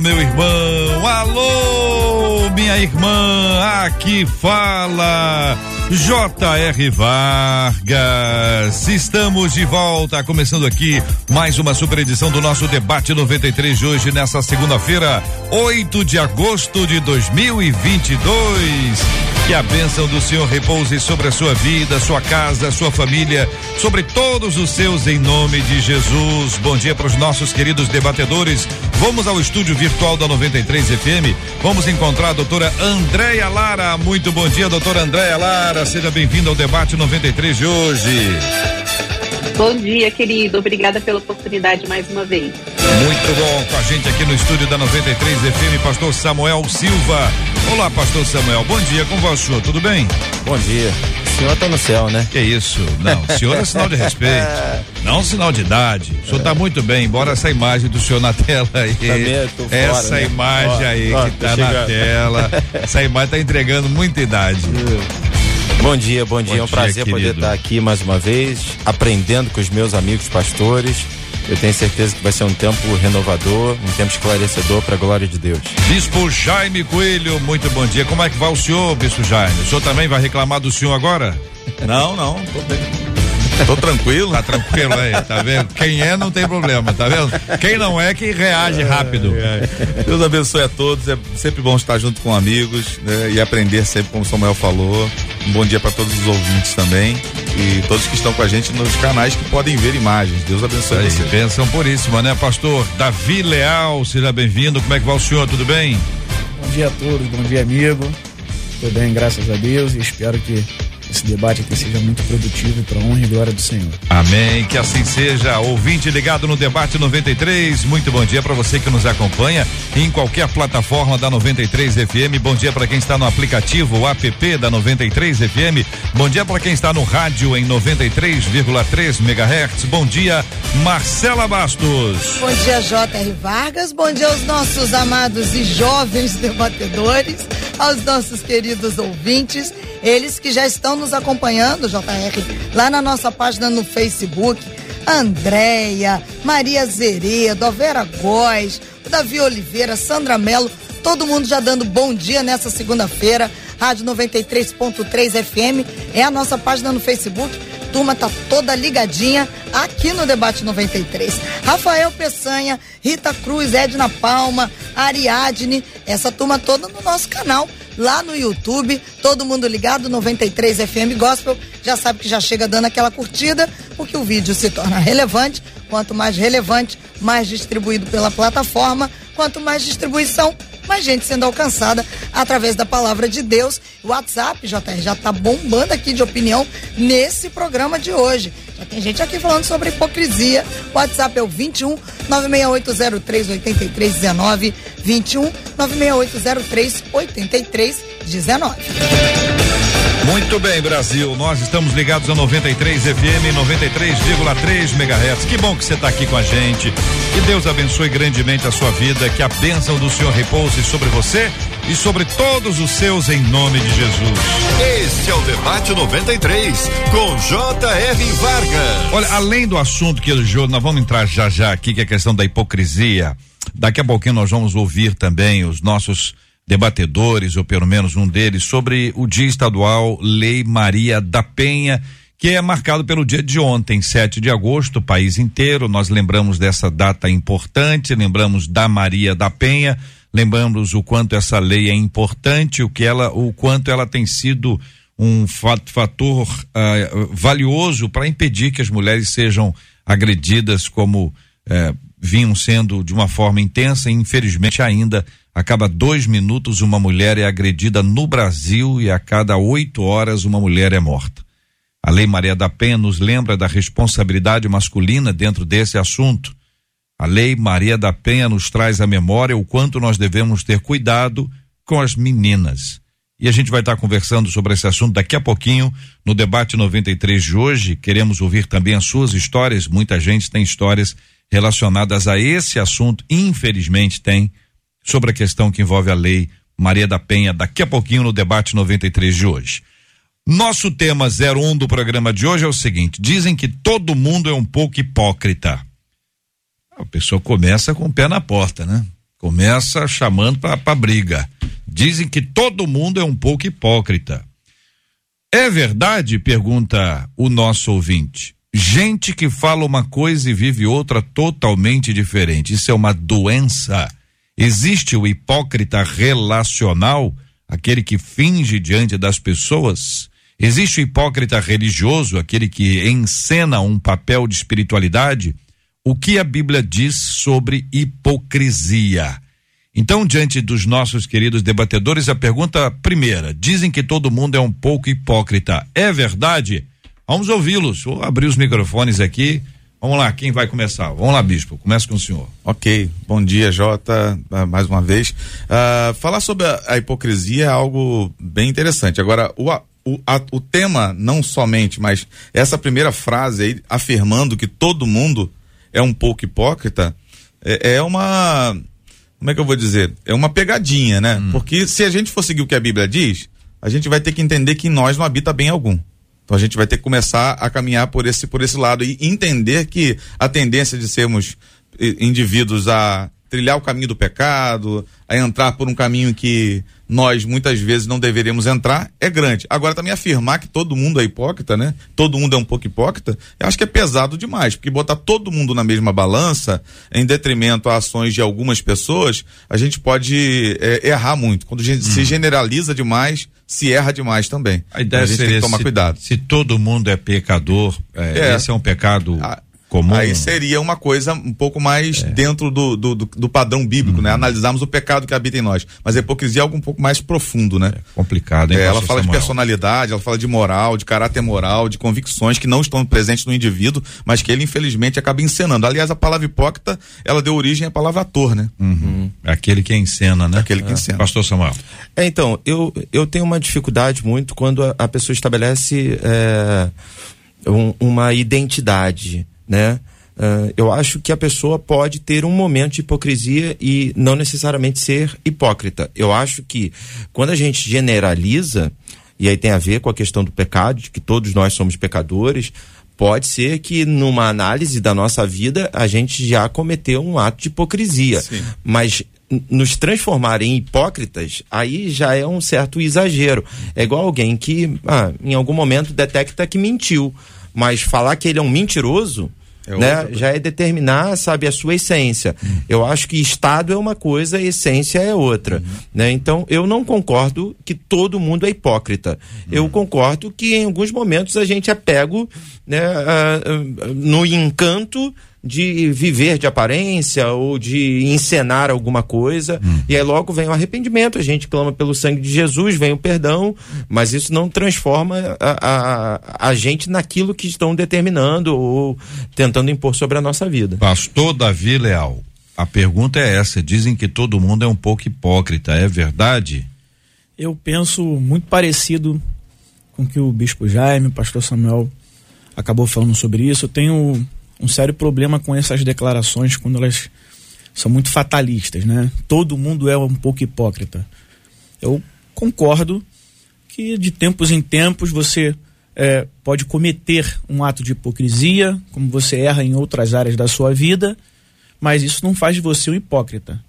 meu irmão. Alô, minha irmã. Aqui fala J.R. Vargas. Estamos de volta, começando aqui mais uma super edição do nosso debate 93 de hoje, nessa segunda-feira, 8 de agosto de 2022. Que a bênção do Senhor repouse sobre a sua vida, sua casa, sua família, sobre todos os seus, em nome de Jesus. Bom dia para os nossos queridos debatedores. Vamos ao estúdio virtual da 93 FM. Vamos encontrar a doutora Andréia Lara. Muito bom dia, doutora Andréia Lara. Seja bem-vinda ao debate 93 de hoje. Bom dia, querido. Obrigada pela oportunidade mais uma vez. Muito bom com a gente aqui no estúdio da 93 FM, pastor Samuel Silva. Olá, pastor Samuel. Bom dia, como vai o senhor? Tudo bem? Bom dia. O senhor tá no céu, né? Que isso? Não, o senhor é sinal de respeito. Não sinal de idade. O senhor tá muito bem, embora essa imagem do senhor na tela aí. Também tô fora, essa né? imagem Ó, aí ó, que tô tá na tela. Essa imagem tá entregando muita idade. Bom dia, bom dia. Bom é um dia, prazer poder querido. estar aqui mais uma vez, aprendendo com os meus amigos pastores. Eu tenho certeza que vai ser um tempo renovador, um tempo esclarecedor para a glória de Deus. Bispo Jaime Coelho, muito bom dia. Como é que vai o senhor, Bispo Jaime? O senhor também vai reclamar do senhor agora? Não, não, tô bem. Tô tranquilo. Tá tranquilo aí, tá vendo? Quem é não tem problema, tá vendo? Quem não é que reage rápido. Deus abençoe a todos. É sempre bom estar junto com amigos né, e aprender sempre, como o Samuel falou. Um bom dia para todos os ouvintes também e todos que estão com a gente nos canais que podem ver imagens. Deus abençoe Aí, você. bênção puríssima, né, pastor? Davi Leal, seja bem-vindo. Como é que vai o senhor? Tudo bem? Bom dia a todos, bom dia amigo. Estou bem, graças a Deus, e espero que esse debate aqui seja muito produtivo para honra e glória do Senhor. Amém, que assim seja. Ouvinte ligado no debate 93. Muito bom dia para você que nos acompanha em qualquer plataforma da 93 FM. Bom dia para quem está no aplicativo o app da 93 FM. Bom dia para quem está no rádio em 93,3 MHz. Bom dia, Marcela Bastos. Bom dia, J.R. Vargas. Bom dia aos nossos amados e jovens debatedores, aos nossos queridos ouvintes, eles que já estão nos acompanhando, J.R., lá na nossa página no Facebook. Andréia, Maria Zeredo, Vera Góes, Davi Oliveira, Sandra Mello, todo mundo já dando bom dia nessa segunda-feira. Rádio 93.3 FM é a nossa página no Facebook turma tá toda ligadinha aqui no Debate 93. Rafael Peçanha, Rita Cruz, Edna Palma, Ariadne, essa turma toda no nosso canal, lá no YouTube, todo mundo ligado, 93 FM Gospel, já sabe que já chega dando aquela curtida, porque o vídeo se torna relevante, quanto mais relevante, mais distribuído pela plataforma, quanto mais distribuição, mais gente sendo alcançada através da palavra de Deus. O WhatsApp, JR, já tá bombando aqui de opinião nesse programa de hoje. Tem gente aqui falando sobre hipocrisia. WhatsApp é o 21 96803 8319. 21 96803 8319. Muito bem, Brasil. Nós estamos ligados a 93 FM, 93,3 MHz. Que bom que você está aqui com a gente. Que Deus abençoe grandemente a sua vida. Que a bênção do Senhor repouse sobre você e sobre todos os seus, em nome de Jesus. Este é o Debate 93 com J.R. Vargas. Olha, além do assunto que hoje nós vamos entrar já já aqui, que é a questão da hipocrisia. Daqui a pouquinho nós vamos ouvir também os nossos debatedores, ou pelo menos um deles, sobre o Dia Estadual Lei Maria da Penha, que é marcado pelo dia de ontem, 7 de agosto, o país inteiro. Nós lembramos dessa data importante, lembramos da Maria da Penha, lembramos o quanto essa lei é importante, o que ela, o quanto ela tem sido um fa- fator ah, valioso para impedir que as mulheres sejam agredidas como eh, vinham sendo de uma forma intensa e infelizmente ainda a cada dois minutos uma mulher é agredida no Brasil e a cada oito horas uma mulher é morta. A Lei Maria da Penha nos lembra da responsabilidade masculina dentro desse assunto. A lei Maria da Penha nos traz à memória o quanto nós devemos ter cuidado com as meninas. E a gente vai estar conversando sobre esse assunto daqui a pouquinho no debate 93 de hoje. Queremos ouvir também as suas histórias. Muita gente tem histórias relacionadas a esse assunto, infelizmente tem, sobre a questão que envolve a lei Maria da Penha, daqui a pouquinho no debate 93 de hoje. Nosso tema 01 do programa de hoje é o seguinte: dizem que todo mundo é um pouco hipócrita. A pessoa começa com o pé na porta, né? Começa chamando para briga. Dizem que todo mundo é um pouco hipócrita. É verdade? Pergunta o nosso ouvinte. Gente que fala uma coisa e vive outra totalmente diferente. Isso é uma doença. Existe o hipócrita relacional, aquele que finge diante das pessoas. Existe o hipócrita religioso, aquele que encena um papel de espiritualidade. O que a Bíblia diz sobre hipocrisia? Então, diante dos nossos queridos debatedores, a pergunta primeira: dizem que todo mundo é um pouco hipócrita. É verdade? Vamos ouvi-los. Vou abrir os microfones aqui. Vamos lá, quem vai começar? Vamos lá, Bispo, começa com o senhor. Ok, bom dia, Jota, uh, mais uma vez. Uh, falar sobre a, a, hipocrisia é algo bem interessante. Agora, o, o, a, o tema, não somente, mas essa primeira frase aí, afirmando que todo mundo é um pouco hipócrita, é, é uma como é que eu vou dizer? É uma pegadinha, né? Hum. Porque se a gente for seguir o que a Bíblia diz, a gente vai ter que entender que em nós não habita bem algum. Então a gente vai ter que começar a caminhar por esse, por esse lado e entender que a tendência de sermos eh, indivíduos a trilhar o caminho do pecado, a entrar por um caminho que nós muitas vezes não deveríamos entrar, é grande. Agora também afirmar que todo mundo é hipócrita, né? Todo mundo é um pouco hipócrita, eu acho que é pesado demais, porque botar todo mundo na mesma balança, em detrimento a ações de algumas pessoas, a gente pode é, errar muito. Quando a gente hum. se generaliza demais, se erra demais também. A ideia a gente seria tem que tomar se, cuidado. Se todo mundo é pecador, é, é. esse é um pecado. A, comum. Aí seria uma coisa um pouco mais é. dentro do, do, do, padrão bíblico, né? uhum. né? Analisarmos o pecado que habita em nós. Mas a hipocrisia é algo um pouco mais profundo, né? É complicado, hein? É, ela fala Samuel. de personalidade, ela fala de moral, de caráter moral, de convicções que não estão presentes no indivíduo, mas que ele infelizmente acaba encenando. Aliás, a palavra hipócrita, ela deu origem à palavra ator, né? Uhum. Aquele que encena, né? Aquele que é. encena. Pastor Samuel. É, então, eu, eu tenho uma dificuldade muito quando a, a pessoa estabelece é, um, uma identidade, né? Uh, eu acho que a pessoa pode ter um momento de hipocrisia e não necessariamente ser hipócrita. Eu acho que quando a gente generaliza, e aí tem a ver com a questão do pecado, de que todos nós somos pecadores, pode ser que numa análise da nossa vida a gente já cometeu um ato de hipocrisia. Sim. Mas nos transformar em hipócritas, aí já é um certo exagero. É igual alguém que, ah, em algum momento, detecta que mentiu. Mas falar que ele é um mentiroso, é né? Já é determinar, sabe, a sua essência. Uhum. Eu acho que Estado é uma coisa, essência é outra. Uhum. Né? Então, eu não concordo que todo mundo é hipócrita. Uhum. Eu concordo que em alguns momentos a gente é pego né, uh, uh, no encanto de viver de aparência ou de encenar alguma coisa. Hum. E aí logo vem o arrependimento, a gente clama pelo sangue de Jesus, vem o perdão, mas isso não transforma a, a, a gente naquilo que estão determinando ou tentando impor sobre a nossa vida. Pastor Davi Leal, a pergunta é essa: dizem que todo mundo é um pouco hipócrita, é verdade? Eu penso muito parecido com o que o Bispo Jaime, o Pastor Samuel acabou falando sobre isso. Eu tenho um sério problema com essas declarações quando elas são muito fatalistas, né? Todo mundo é um pouco hipócrita. Eu concordo que de tempos em tempos você é, pode cometer um ato de hipocrisia, como você erra em outras áreas da sua vida, mas isso não faz de você um hipócrita.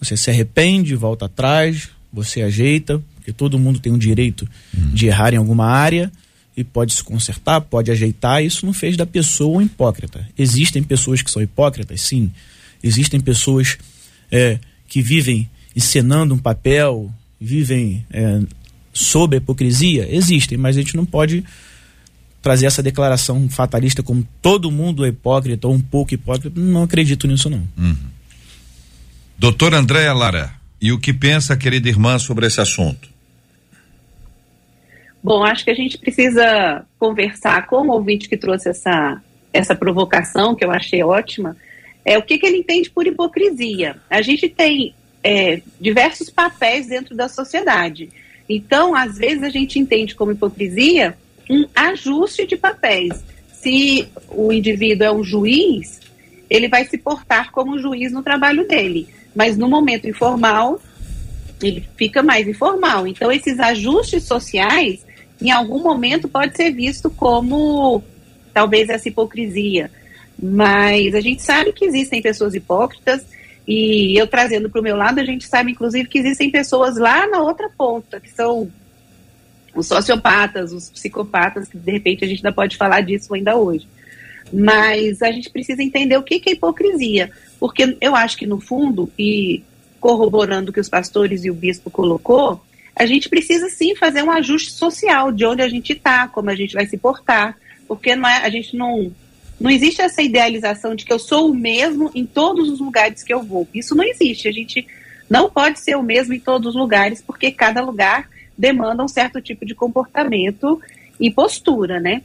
Você se arrepende, volta atrás, você ajeita, porque todo mundo tem o direito hum. de errar em alguma área e pode se consertar, pode ajeitar, isso não fez da pessoa um hipócrita. Existem pessoas que são hipócritas, sim. Existem pessoas é, que vivem encenando um papel, vivem é, sob a hipocrisia? Existem, mas a gente não pode trazer essa declaração fatalista como todo mundo é hipócrita ou um pouco hipócrita. Não acredito nisso, não. Uhum. Doutor Andréa Lara, e o que pensa, querida irmã, sobre esse assunto? Bom, acho que a gente precisa conversar com o ouvinte que trouxe essa, essa provocação, que eu achei ótima, É, o que, que ele entende por hipocrisia? A gente tem é, diversos papéis dentro da sociedade. Então, às vezes, a gente entende como hipocrisia um ajuste de papéis. Se o indivíduo é um juiz, ele vai se portar como juiz no trabalho dele. Mas no momento informal, ele fica mais informal. Então, esses ajustes sociais, em algum momento, pode ser visto como talvez essa hipocrisia. Mas a gente sabe que existem pessoas hipócritas e eu trazendo para o meu lado, a gente sabe inclusive que existem pessoas lá na outra ponta, que são os sociopatas, os psicopatas, que de repente a gente ainda pode falar disso ainda hoje. Mas a gente precisa entender o que, que é hipocrisia, porque eu acho que no fundo, e corroborando o que os pastores e o bispo colocou, a gente precisa sim fazer um ajuste social de onde a gente está, como a gente vai se portar, porque não é, a gente não não existe essa idealização de que eu sou o mesmo em todos os lugares que eu vou. Isso não existe. A gente não pode ser o mesmo em todos os lugares, porque cada lugar demanda um certo tipo de comportamento e postura, né?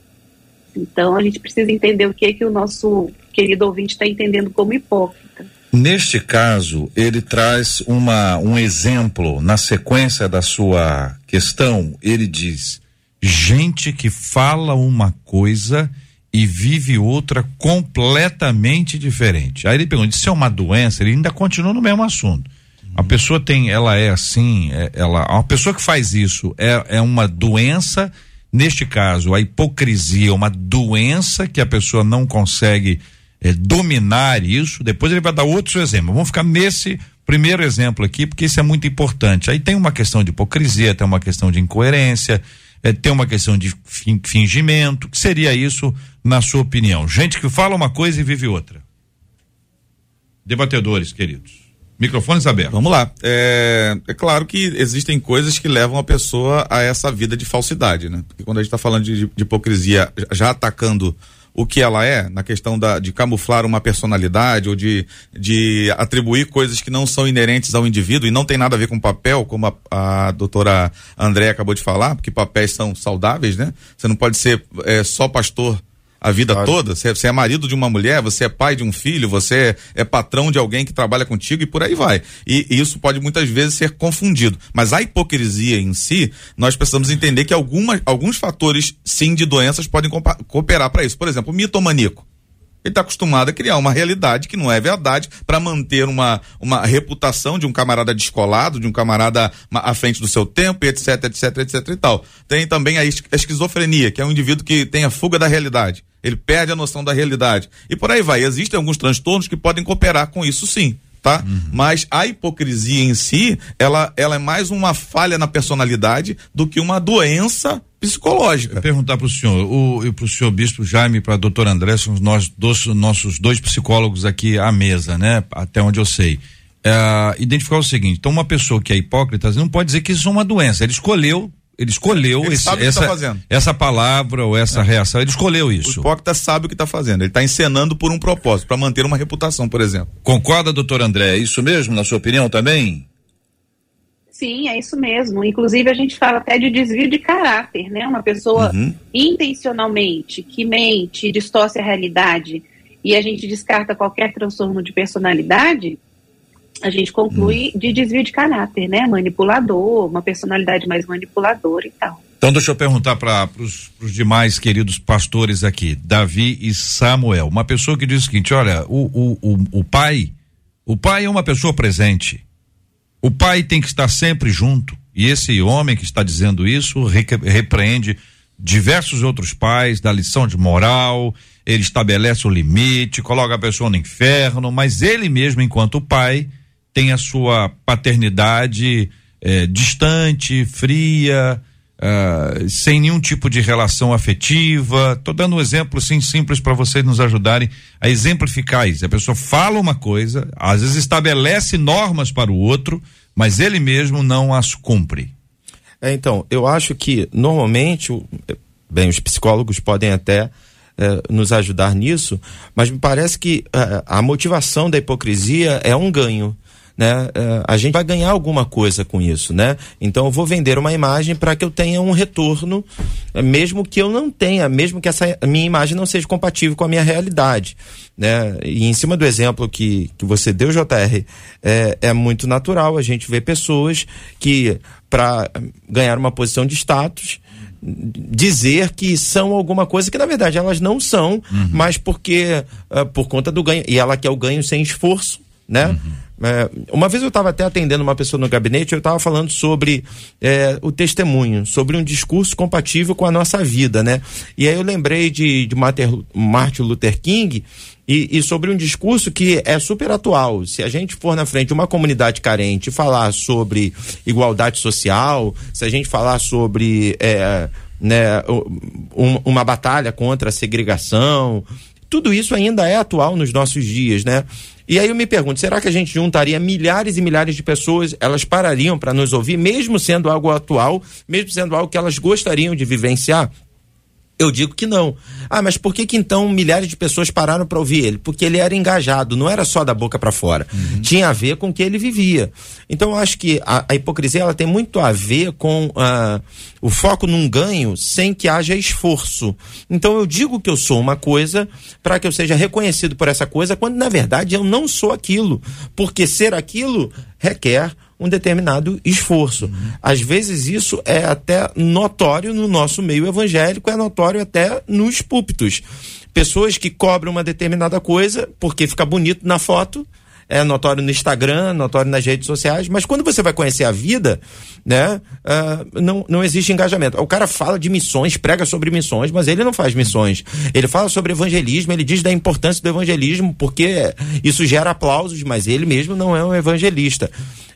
Então a gente precisa entender o que é que o nosso querido ouvinte está entendendo como hipócrita. Neste caso, ele traz uma, um exemplo na sequência da sua questão. Ele diz: gente que fala uma coisa e vive outra completamente diferente. Aí ele pergunta: se é uma doença, ele ainda continua no mesmo assunto. A pessoa tem, ela é assim, é, ela, uma pessoa que faz isso é, é uma doença. Neste caso, a hipocrisia é uma doença que a pessoa não consegue é, dominar isso. Depois ele vai dar outros exemplos. Vamos ficar nesse primeiro exemplo aqui, porque isso é muito importante. Aí tem uma questão de hipocrisia, tem uma questão de incoerência, é, tem uma questão de fingimento. que seria isso, na sua opinião? Gente que fala uma coisa e vive outra. Debatedores, queridos. Microfones abertos. Vamos lá. É, é, claro que existem coisas que levam a pessoa a essa vida de falsidade, né? Porque quando a gente está falando de, de, hipocrisia, já atacando o que ela é, na questão da, de camuflar uma personalidade ou de, de atribuir coisas que não são inerentes ao indivíduo e não tem nada a ver com papel, como a, a doutora André acabou de falar, porque papéis são saudáveis, né? Você não pode ser é, só pastor a vida claro. toda. Você, você, é marido de uma mulher, você é pai de um filho, você é, é patrão de alguém que trabalha contigo e por aí vai. E, e, isso pode muitas vezes ser confundido. Mas a hipocrisia em si, nós precisamos entender que alguma, alguns fatores, sim, de doenças podem cooperar para isso. Por exemplo, o mitomaníaco. Ele está acostumado a criar uma realidade que não é verdade para manter uma, uma reputação de um camarada descolado, de um camarada à frente do seu tempo, etc, etc, etc e tal. Tem também a esquizofrenia, que é um indivíduo que tem a fuga da realidade. Ele perde a noção da realidade. E por aí vai. Existem alguns transtornos que podem cooperar com isso sim. Tá? Uhum. Mas a hipocrisia em si, ela, ela é mais uma falha na personalidade do que uma doença psicológica. Eu perguntar para o senhor, o, para o senhor Bispo Jaime, para a doutora André, são nós dois, nossos dois psicólogos aqui à mesa, né? Até onde eu sei. É, identificar o seguinte: então, uma pessoa que é hipócrita não pode dizer que isso é uma doença. Ele escolheu ele escolheu ele esse, tá essa, tá essa palavra ou essa é. reação, ele escolheu isso. O hipócrita sabe o que está fazendo, ele está encenando por um propósito, para manter uma reputação, por exemplo. Concorda, doutor André? É isso mesmo, na sua opinião também? Sim, é isso mesmo. Inclusive, a gente fala até de desvio de caráter, né? Uma pessoa uhum. intencionalmente que mente, distorce a realidade e a gente descarta qualquer transtorno de personalidade, a gente conclui hum. de desvio de caráter, né? Manipulador, uma personalidade mais manipuladora e tal. Então deixa eu perguntar para os demais queridos pastores aqui, Davi e Samuel. Uma pessoa que diz o seguinte: olha, o, o, o, o pai, o pai é uma pessoa presente. O pai tem que estar sempre junto. E esse homem que está dizendo isso repreende diversos outros pais, da lição de moral, ele estabelece o limite, coloca a pessoa no inferno, mas ele mesmo, enquanto pai, tem a sua paternidade é, distante, fria, uh, sem nenhum tipo de relação afetiva. Estou dando um exemplo assim simples para vocês nos ajudarem a exemplificar isso. A pessoa fala uma coisa, às vezes estabelece normas para o outro, mas ele mesmo não as cumpre. É, então, eu acho que normalmente, bem, os psicólogos podem até eh, nos ajudar nisso, mas me parece que uh, a motivação da hipocrisia é um ganho né? Uh, a gente vai ganhar alguma coisa com isso, né? Então eu vou vender uma imagem para que eu tenha um retorno, eh, mesmo que eu não tenha, mesmo que essa minha imagem não seja compatível com a minha realidade, né? E em cima do exemplo que, que você deu, JR, é, é muito natural a gente ver pessoas que para ganhar uma posição de status dizer que são alguma coisa que na verdade elas não são, uhum. mas porque uh, por conta do ganho e ela quer o ganho sem esforço, né? Uhum. É, uma vez eu estava até atendendo uma pessoa no gabinete, eu estava falando sobre é, o testemunho, sobre um discurso compatível com a nossa vida, né? E aí eu lembrei de, de Martin Luther King e, e, sobre um discurso que é super atual. Se a gente for na frente de uma comunidade carente falar sobre igualdade social, se a gente falar sobre é, né, um, uma batalha contra a segregação, tudo isso ainda é atual nos nossos dias, né? E aí eu me pergunto, será que a gente juntaria milhares e milhares de pessoas, elas parariam para nos ouvir, mesmo sendo algo atual, mesmo sendo algo que elas gostariam de vivenciar? Eu digo que não. Ah, mas por que que então milhares de pessoas pararam para ouvir ele? Porque ele era engajado, não era só da boca para fora. Uhum. Tinha a ver com o que ele vivia. Então eu acho que a, a hipocrisia ela tem muito a ver com uh, o foco num ganho sem que haja esforço. Então eu digo que eu sou uma coisa para que eu seja reconhecido por essa coisa, quando na verdade eu não sou aquilo. Porque ser aquilo requer um determinado esforço. Uhum. Às vezes isso é até notório no nosso meio evangélico, é notório até nos púlpitos. Pessoas que cobram uma determinada coisa porque fica bonito na foto, é notório no Instagram, notório nas redes sociais, mas quando você vai conhecer a vida, né, uh, não, não existe engajamento. O cara fala de missões, prega sobre missões, mas ele não faz missões. Ele fala sobre evangelismo, ele diz da importância do evangelismo, porque isso gera aplausos, mas ele mesmo não é um evangelista.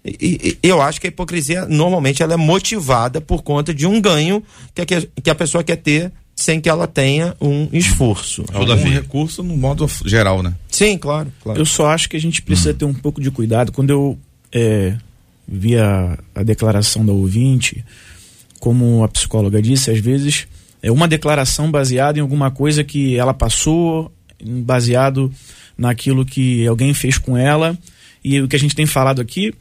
E, e, eu acho que a hipocrisia normalmente ela é motivada por conta de um ganho que a, que a pessoa quer ter sem que ela tenha um esforço. Algum recurso no modo geral, né? Sim, claro, claro. Eu só acho que a gente precisa ter um pouco de cuidado. Quando eu é, vi a, a declaração da ouvinte, como a psicóloga disse, às vezes é uma declaração baseada em alguma coisa que ela passou, baseado naquilo que alguém fez com ela. E o que a gente tem falado aqui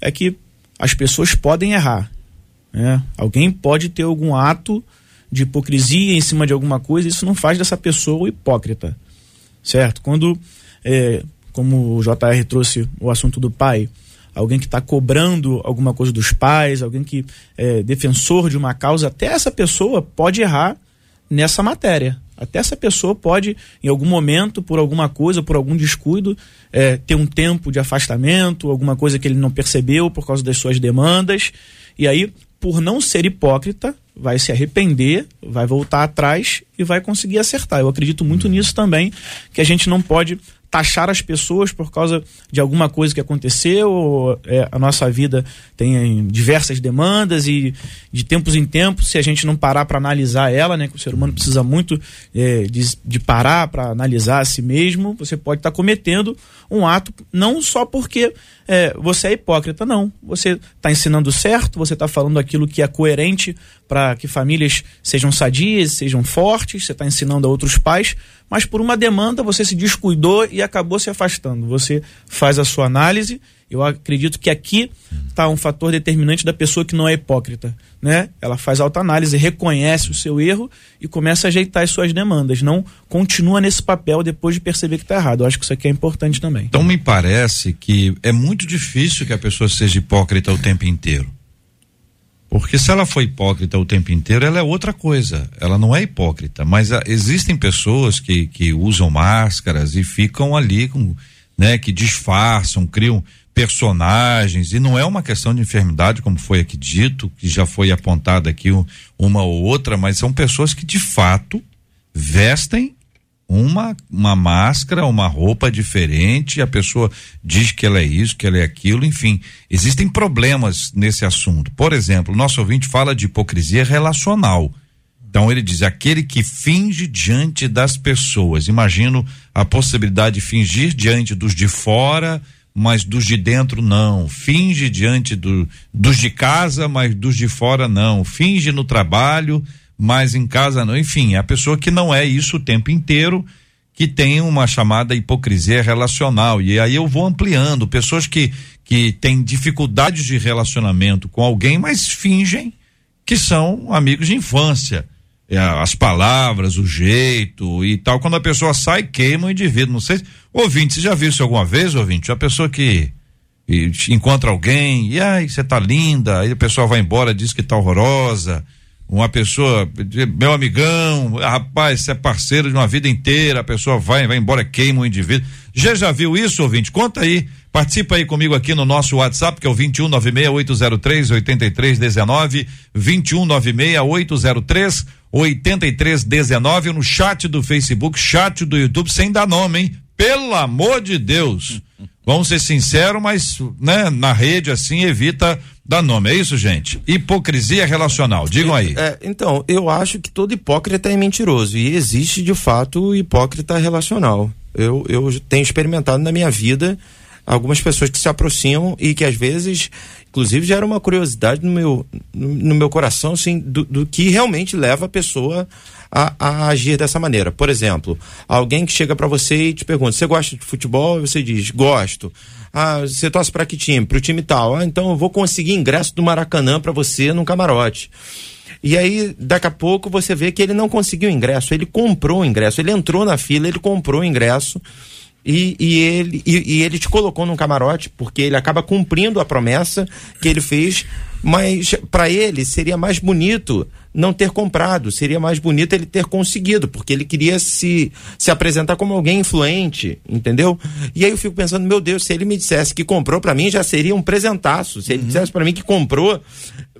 é que as pessoas podem errar. Né? Alguém pode ter algum ato de hipocrisia em cima de alguma coisa, isso não faz dessa pessoa hipócrita. Certo? Quando, é, como o JR trouxe o assunto do pai, alguém que está cobrando alguma coisa dos pais, alguém que é defensor de uma causa, até essa pessoa pode errar nessa matéria. Até essa pessoa pode, em algum momento, por alguma coisa, por algum descuido, é, ter um tempo de afastamento, alguma coisa que ele não percebeu por causa das suas demandas. E aí, por não ser hipócrita, vai se arrepender, vai voltar atrás e vai conseguir acertar. Eu acredito muito uhum. nisso também, que a gente não pode taxar as pessoas por causa de alguma coisa que aconteceu. É, a nossa vida tem diversas demandas e de tempos em tempos, se a gente não parar para analisar ela, né, que o ser humano precisa muito é, de, de, parar para analisar a si mesmo, você pode estar tá cometendo um ato não só porque é, você é hipócrita, não. Você está ensinando certo, você está falando aquilo que é coerente para que famílias sejam sadias, sejam fortes, você está ensinando a outros pais, mas por uma demanda você se descuidou e acabou se afastando. Você faz a sua análise. Eu acredito que aqui está um fator determinante da pessoa que não é hipócrita, né? Ela faz autoanálise, reconhece o seu erro e começa a ajeitar as suas demandas. Não continua nesse papel depois de perceber que está errado. Eu acho que isso aqui é importante também. Então me parece que é muito difícil que a pessoa seja hipócrita o tempo inteiro. Porque se ela for hipócrita o tempo inteiro, ela é outra coisa. Ela não é hipócrita. Mas a, ah, existem pessoas que, que usam máscaras e ficam ali com, né, que disfarçam, criam personagens. E não é uma questão de enfermidade, como foi aqui dito, que já foi apontada aqui uma ou outra, mas são pessoas que de fato vestem uma, uma máscara, uma roupa diferente, a pessoa diz que ela é isso, que ela é aquilo, enfim. Existem problemas nesse assunto. Por exemplo, nosso ouvinte fala de hipocrisia relacional. Então ele diz: aquele que finge diante das pessoas. Imagino a possibilidade de fingir diante dos de fora, mas dos de dentro não. Finge diante do, dos de casa, mas dos de fora não. Finge no trabalho, mas em casa não. Enfim, a pessoa que não é isso o tempo inteiro, que têm uma chamada hipocrisia relacional. E aí eu vou ampliando. Pessoas que, que têm dificuldades de relacionamento com alguém, mas fingem que são amigos de infância. É, as palavras, o jeito e tal. Quando a pessoa sai, queima o indivíduo. Não sei. Ouvinte, você já viu isso alguma vez, ouvinte? A pessoa que encontra alguém, e aí, você tá linda, aí a pessoa vai embora, diz que tá horrorosa. Uma pessoa, meu amigão, rapaz, você é parceiro de uma vida inteira, a pessoa vai, vai embora, queima o indivíduo. Já já viu isso, ouvinte? Conta aí, participa aí comigo aqui no nosso WhatsApp, que é o 2196803 8319, 2196803 8319, no chat do Facebook, chat do YouTube, sem dar nome, hein? Pelo amor de Deus. Vamos ser sinceros, mas né, na rede assim evita dar nome. É isso, gente? Hipocrisia relacional. Digam aí. É, então, eu acho que todo hipócrita é mentiroso e existe de fato o hipócrita relacional. Eu, eu tenho experimentado na minha vida algumas pessoas que se aproximam e que às vezes, inclusive, gera uma curiosidade no meu, no meu coração, assim, do, do que realmente leva a pessoa a, a, agir dessa maneira. Por exemplo, alguém que chega para você e te pergunta: você gosta de futebol? E você diz: gosto. Ah, você torce para que time? Para o time tal. Ah, então eu vou conseguir ingresso do Maracanã para você num camarote. E aí, daqui a pouco, você vê que ele não conseguiu ingresso, ele comprou o ingresso, ele entrou na fila, ele comprou o ingresso. E, e, ele, e, e, ele te colocou num camarote, porque ele acaba cumprindo a promessa que ele fez, mas para ele seria mais bonito não ter comprado, seria mais bonito ele ter conseguido, porque ele queria se, se apresentar como alguém influente, entendeu? E aí eu fico pensando, meu Deus, se ele me dissesse que comprou para mim, já seria um presentaço. Se ele uhum. dissesse para mim que comprou,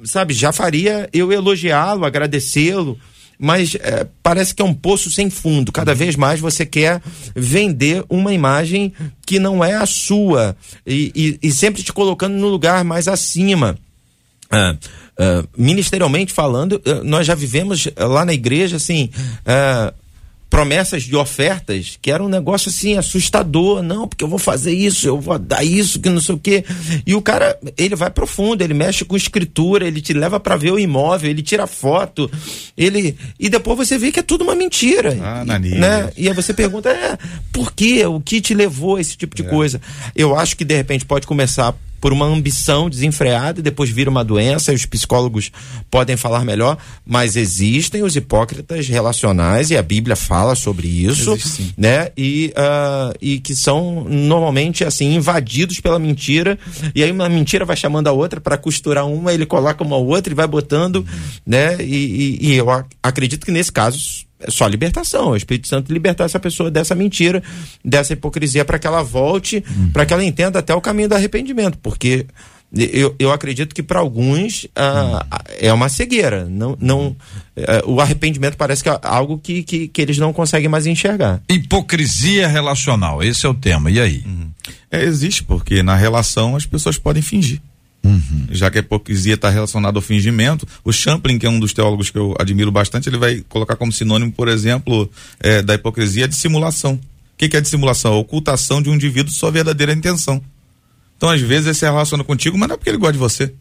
sabe, já faria eu elogiá-lo, agradecê-lo mas é, parece que é um poço sem fundo. Cada vez mais você quer vender uma imagem que não é a sua e, e, e sempre te colocando no lugar mais acima. Ah, ah, ministerialmente falando, ah, nós já vivemos lá na igreja assim promessas de ofertas que era um negócio assim assustador, não, porque eu vou fazer isso, eu vou dar isso, que não sei o quê. E o cara, ele vai profundo, ele mexe com escritura, ele te leva para ver o imóvel, ele tira foto, ele e depois você vê que é tudo uma mentira. Ah, né? E aí você pergunta, é, por quê? O que te levou a esse tipo de é. coisa? Eu acho que de repente pode começar por uma ambição desenfreada e depois vira uma doença, e os psicólogos podem falar melhor, mas existem os hipócritas relacionais e a Bíblia fala sobre isso, Existe, né? E, uh, e que são normalmente assim invadidos pela mentira e aí uma mentira vai chamando a outra para costurar uma, ele coloca uma outra e vai botando, né? E, e, e eu acredito que nesse caso é só libertação. O Espírito Santo libertar essa pessoa dessa mentira, dessa hipocrisia, para que ela volte, uhum. para que ela entenda até o caminho do arrependimento. Porque eu, eu acredito que para alguns ah, uhum. é uma cegueira. Não, não, eh, o arrependimento parece que é algo que, que, que, eles não conseguem mais enxergar. Hipocrisia relacional, esse é o tema. E aí? Uhum. É, existe, porque na relação as pessoas podem fingir. Uhum. Já que a hipocrisia está relacionada ao fingimento, o Champlin, que é um dos teólogos que eu admiro bastante, ele vai colocar como sinônimo, por exemplo, é, da hipocrisia a dissimulação. O que, que é dissimulação? A ocultação de um indivíduo de sua verdadeira intenção. Então, às vezes, ele se relaciona contigo, mas não é porque ele gosta de você.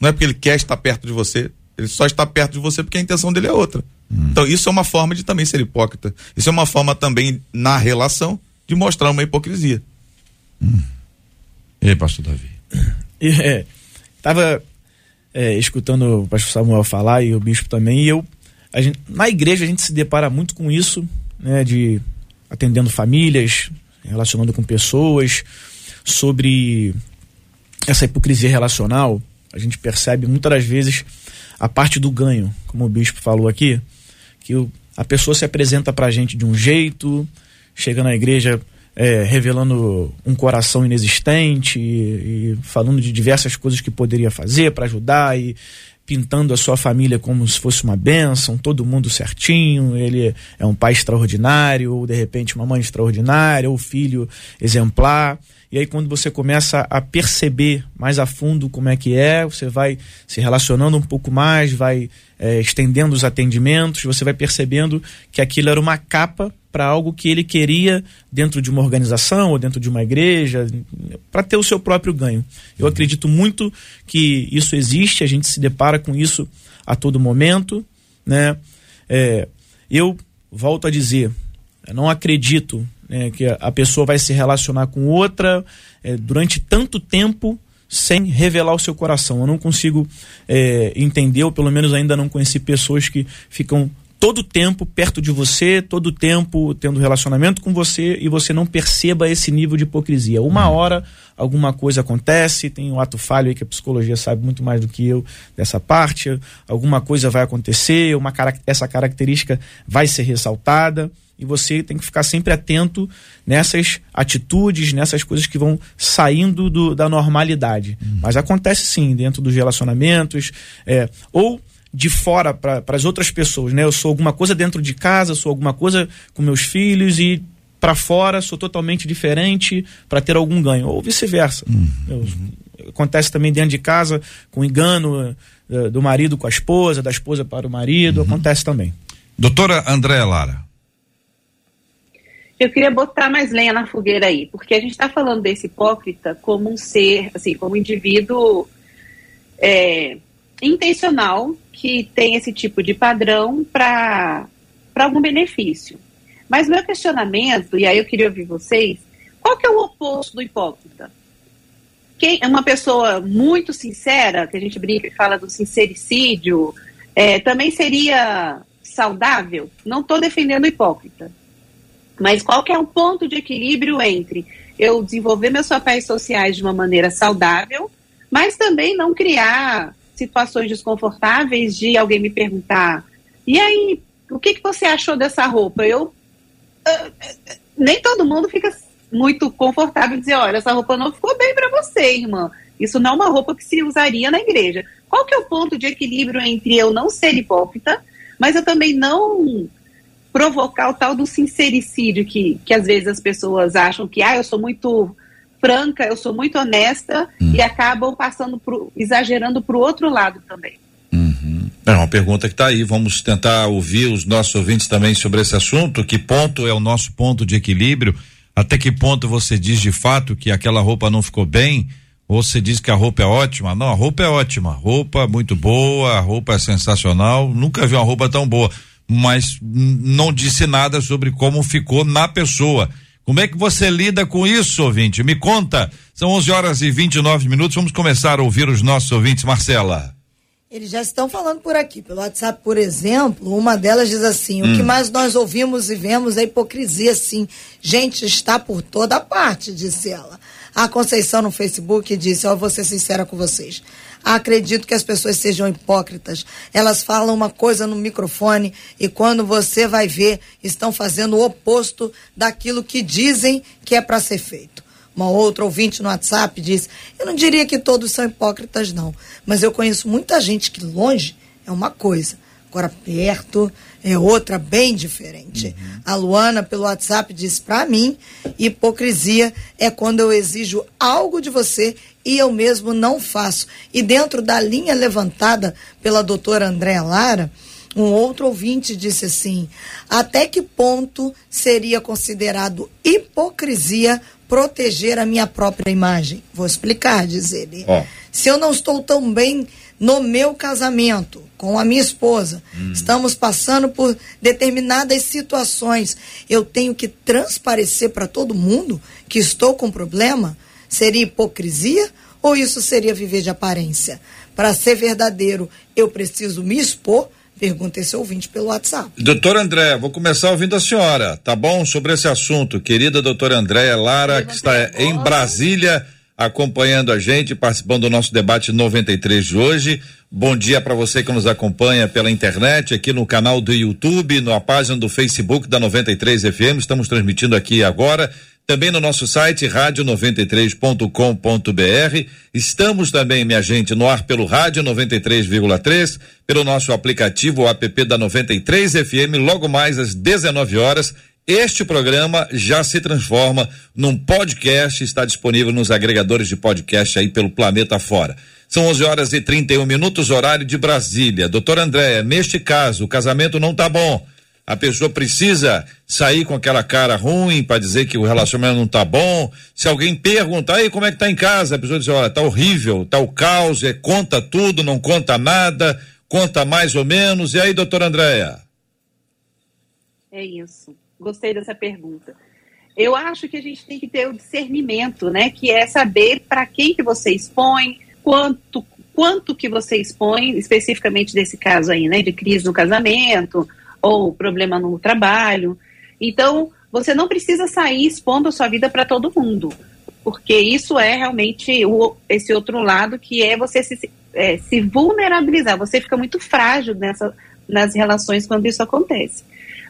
Não é porque ele quer estar perto de você. Ele só está perto de você porque a intenção dele é outra. Uhum. Então, isso é uma forma de também ser hipócrita. Isso é uma forma também, na relação, de mostrar uma hipocrisia. Uhum. E aí, pastor Davi? É, tava é, escutando o pastor Samuel falar e o bispo também, e eu, gente, na igreja a gente se depara muito com isso, né, de atendendo famílias, relacionando com pessoas, sobre essa hipocrisia relacional, a gente percebe muitas das vezes a parte do ganho, como o bispo falou aqui, que o, a pessoa se apresenta pra gente de um jeito, chega na igreja é, revelando um coração inexistente e, e, falando de diversas coisas que poderia fazer para ajudar e pintando a sua família como se fosse uma bênção, todo mundo certinho, ele é um pai extraordinário, ou de repente uma mãe extraordinária, ou filho exemplar. E aí, quando você começa a perceber mais a fundo como é que é, você vai se relacionando um pouco mais, vai é, estendendo os atendimentos, você vai percebendo que aquilo era uma capa para algo que ele queria dentro de uma organização ou dentro de uma igreja, para ter o seu próprio ganho. Eu uhum. acredito muito que isso existe, a gente se depara com isso a todo momento. Né? É, eu volto a dizer, não acredito né, que a pessoa vai se relacionar com outra é, durante tanto tempo sem revelar o seu coração. Eu não consigo é, entender, ou pelo menos ainda não conheci pessoas que ficam todo tempo perto de você, todo tempo tendo relacionamento com você e você não perceba esse nível de hipocrisia. Uma uhum. hora alguma coisa acontece, tem um ato falho aí que a psicologia sabe muito mais do que eu dessa parte, alguma coisa vai acontecer, uma, essa característica vai ser ressaltada e você tem que ficar sempre atento nessas atitudes, nessas coisas que vão saindo do, da normalidade. Uhum. Mas acontece sim dentro dos relacionamentos, é, ou de fora para as outras pessoas, né? Eu sou alguma coisa dentro de casa, sou alguma coisa com meus filhos e para fora sou totalmente diferente para ter algum ganho, ou vice-versa. Uhum. Acontece também dentro de casa com engano uh, do marido com a esposa, da esposa para o marido, uhum. acontece também. Doutora Andréa Lara. Eu queria botar mais lenha na fogueira aí, porque a gente está falando desse hipócrita como um ser, assim, como um indivíduo é, intencional que tem esse tipo de padrão para algum benefício. Mas meu questionamento, e aí eu queria ouvir vocês, qual que é o oposto do hipócrita? Quem é uma pessoa muito sincera, que a gente brinca e fala do sincericídio, é, também seria saudável? Não estou defendendo o hipócrita, mas qual que é o ponto de equilíbrio entre eu desenvolver meus papéis sociais de uma maneira saudável, mas também não criar situações desconfortáveis de alguém me perguntar: e aí, o que, que você achou dessa roupa? Eu. Uh, nem todo mundo fica muito confortável em dizer: olha, essa roupa não ficou bem para você, irmã. Isso não é uma roupa que se usaria na igreja. Qual que é o ponto de equilíbrio entre eu não ser hipócrita, mas eu também não provocar o tal do sincericídio que, que às vezes as pessoas acham que, ah, eu sou muito franca, eu sou muito honesta hum. e acabam passando pro, exagerando para o outro lado também. Uhum. É uma pergunta que está aí. Vamos tentar ouvir os nossos ouvintes também sobre esse assunto. Que ponto é o nosso ponto de equilíbrio? Até que ponto você diz de fato que aquela roupa não ficou bem? Ou você diz que a roupa é ótima? Não, a roupa é ótima. Roupa muito boa, a roupa é sensacional. Nunca vi uma roupa tão boa mas não disse nada sobre como ficou na pessoa. Como é que você lida com isso, ouvinte? Me conta. São 11 horas e 29 minutos. Vamos começar a ouvir os nossos ouvintes, Marcela. Eles já estão falando por aqui. Pelo WhatsApp, por exemplo, uma delas diz assim: hum. o que hum. mais nós ouvimos e vemos é hipocrisia, sim. Gente está por toda parte, disse ela. A Conceição no Facebook disse: Ó, oh, vou ser sincera com vocês acredito que as pessoas sejam hipócritas. Elas falam uma coisa no microfone e quando você vai ver, estão fazendo o oposto daquilo que dizem que é para ser feito. Uma outra ouvinte no WhatsApp diz: Eu não diria que todos são hipócritas, não, mas eu conheço muita gente que longe é uma coisa, agora perto é outra bem diferente. Uhum. A Luana, pelo WhatsApp, diz para mim: hipocrisia é quando eu exijo algo de você e eu mesmo não faço. E dentro da linha levantada pela doutora Andréa Lara, um outro ouvinte disse assim: até que ponto seria considerado hipocrisia proteger a minha própria imagem? Vou explicar, diz ele. Se eu não estou tão bem no meu casamento com a minha esposa, hum. estamos passando por determinadas situações, eu tenho que transparecer para todo mundo que estou com problema? Seria hipocrisia ou isso seria viver de aparência? Para ser verdadeiro, eu preciso me expor? Pergunta esse ouvinte pelo WhatsApp. Doutora André, vou começar ouvindo a senhora, tá bom? Sobre esse assunto, querida doutora Andréa Lara, que está em Brasília, acompanhando a gente, participando do nosso debate 93 de hoje. Bom dia para você que nos acompanha pela internet, aqui no canal do YouTube, na página do Facebook da 93 FM. Estamos transmitindo aqui agora também no nosso site rádio93.com.br. Estamos também, minha gente, no ar pelo rádio 93,3, pelo nosso aplicativo app da 93 FM, logo mais às 19 horas. Este programa já se transforma num podcast, está disponível nos agregadores de podcast aí pelo planeta fora. São 11 horas e 31 minutos, horário de Brasília. Doutor Andréia, neste caso, o casamento não tá bom a pessoa precisa sair com aquela cara ruim para dizer que o relacionamento não tá bom. Se alguém perguntar, aí como é que tá em casa? A pessoa diz, olha, tá horrível, tá o caos, é, conta tudo, não conta nada, conta mais ou menos. E aí, doutora Andréia? É isso. Gostei dessa pergunta. Eu acho que a gente tem que ter o discernimento, né? Que é saber para quem que você expõe, quanto quanto que você expõe, especificamente desse caso aí, né? De crise no casamento ou problema no trabalho. Então, você não precisa sair expondo a sua vida para todo mundo, porque isso é realmente o, esse outro lado que é você se, é, se vulnerabilizar. Você fica muito frágil nessa, nas relações quando isso acontece.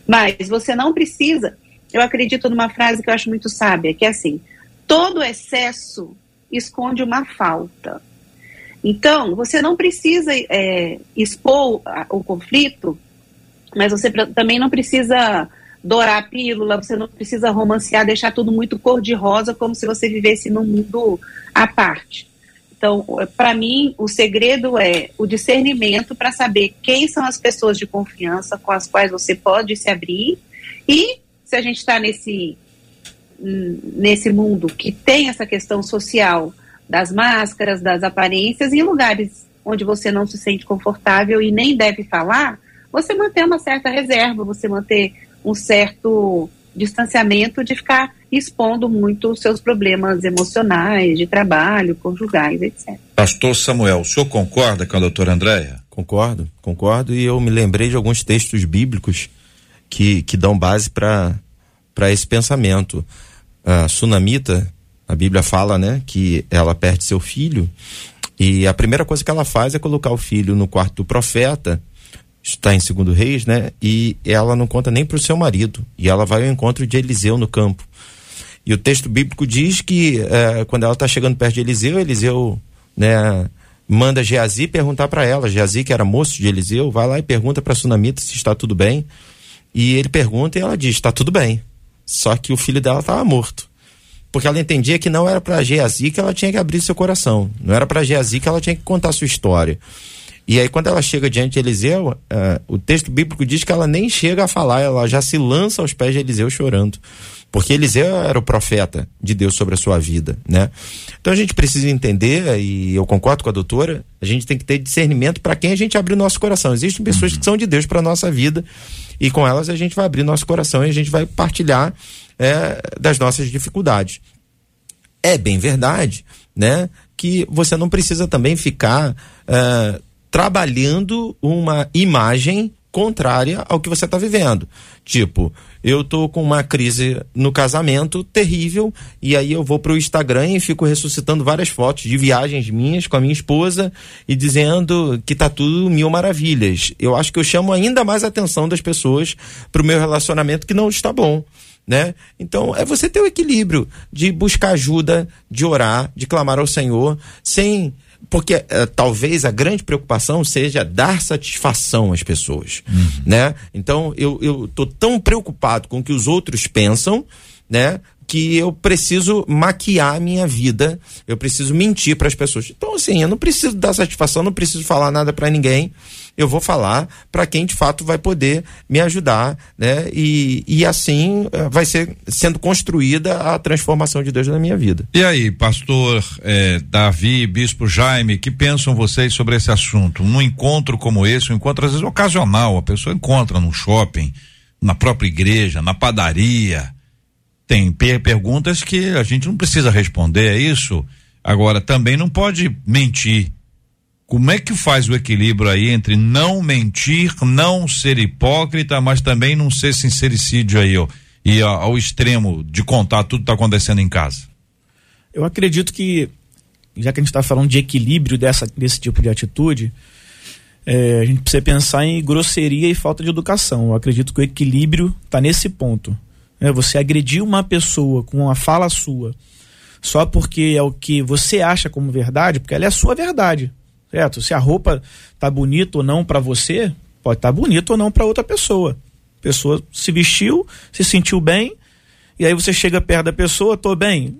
Mas você não precisa. Eu acredito numa frase que eu acho muito sábia, que é assim: todo excesso esconde uma falta. Então, você não precisa é, expor o conflito, mas você também não precisa dourar a pílula, você não precisa romancear, deixar tudo muito cor-de-rosa, como se você vivesse num mundo à parte. Então, para mim, o segredo é o discernimento para saber quem são as pessoas de confiança com as quais você pode se abrir e se a gente está nesse nesse mundo que tem essa questão social das máscaras, das aparências, em lugares onde você não se sente confortável e nem deve falar, você manter uma certa reserva, você manter um certo distanciamento de ficar expondo muito os seus problemas emocionais, de trabalho, conjugais, etc. Pastor Samuel, o senhor concorda com a doutora Andréia? Concordo, concordo, e eu me lembrei de alguns textos bíblicos que, que dão base para esse pensamento. A Sunamita, a Bíblia fala, né, que ela perde seu filho, e a primeira coisa que ela faz é colocar o filho no quarto do profeta, está em segundo reis, né? E ela não conta nem para o seu marido. E ela vai ao encontro de Eliseu no campo. E o texto bíblico diz que é, quando ela está chegando perto de Eliseu, Eliseu, né? Manda Geazi perguntar para ela. Geazi, que era moço de Eliseu, vai lá e pergunta para Sunamita se está tudo bem. E ele pergunta e ela diz: está tudo bem. Só que o filho dela estava morto. Porque ela entendia que não era para Geazi que ela tinha que abrir seu coração. Não era para Geazi que ela tinha que contar sua história. E aí, quando ela chega diante de Eliseu, uh, o texto bíblico diz que ela nem chega a falar, ela já se lança aos pés de Eliseu chorando. Porque Eliseu era o profeta de Deus sobre a sua vida, né? Então a gente precisa entender, e eu concordo com a doutora, a gente tem que ter discernimento para quem a gente abrir o nosso coração. Existem pessoas uhum. que são de Deus para nossa vida, e com elas a gente vai abrir nosso coração e a gente vai partilhar é, das nossas dificuldades. É bem verdade, né? Que você não precisa também ficar é, trabalhando uma imagem contrária ao que você está vivendo. Tipo, eu tô com uma crise no casamento terrível e aí eu vou pro Instagram e fico ressuscitando várias fotos de viagens minhas com a minha esposa e dizendo que tá tudo mil maravilhas. Eu acho que eu chamo ainda mais a atenção das pessoas pro meu relacionamento que não está bom. Né? Então, é você ter o equilíbrio de buscar ajuda, de orar, de clamar ao Senhor, sem porque uh, talvez a grande preocupação seja dar satisfação às pessoas, uhum. né? Então eu eu tô tão preocupado com o que os outros pensam, né? Que eu preciso maquiar a minha vida, eu preciso mentir para as pessoas. Então assim, eu não preciso dar satisfação, não preciso falar nada para ninguém eu vou falar para quem de fato vai poder me ajudar, né? E, e assim eh, vai ser sendo construída a transformação de Deus na minha vida. E aí, pastor eh, Davi, bispo Jaime, que pensam vocês sobre esse assunto? Um encontro como esse, um encontro às vezes ocasional, a pessoa encontra no shopping, na própria igreja, na padaria. Tem per perguntas que a gente não precisa responder, é isso? Agora, também não pode mentir como é que faz o equilíbrio aí entre não mentir, não ser hipócrita, mas também não ser sincericídio aí, ó, e ó, ao extremo de contar tudo que está acontecendo em casa? Eu acredito que, já que a gente está falando de equilíbrio dessa, desse tipo de atitude, é, a gente precisa pensar em grosseria e falta de educação. Eu acredito que o equilíbrio está nesse ponto. É, você agredir uma pessoa com uma fala sua só porque é o que você acha como verdade, porque ela é a sua verdade. Se a roupa tá bonita ou não para você, pode estar tá bonita ou não para outra pessoa. A pessoa se vestiu, se sentiu bem, e aí você chega perto da pessoa, tô bem.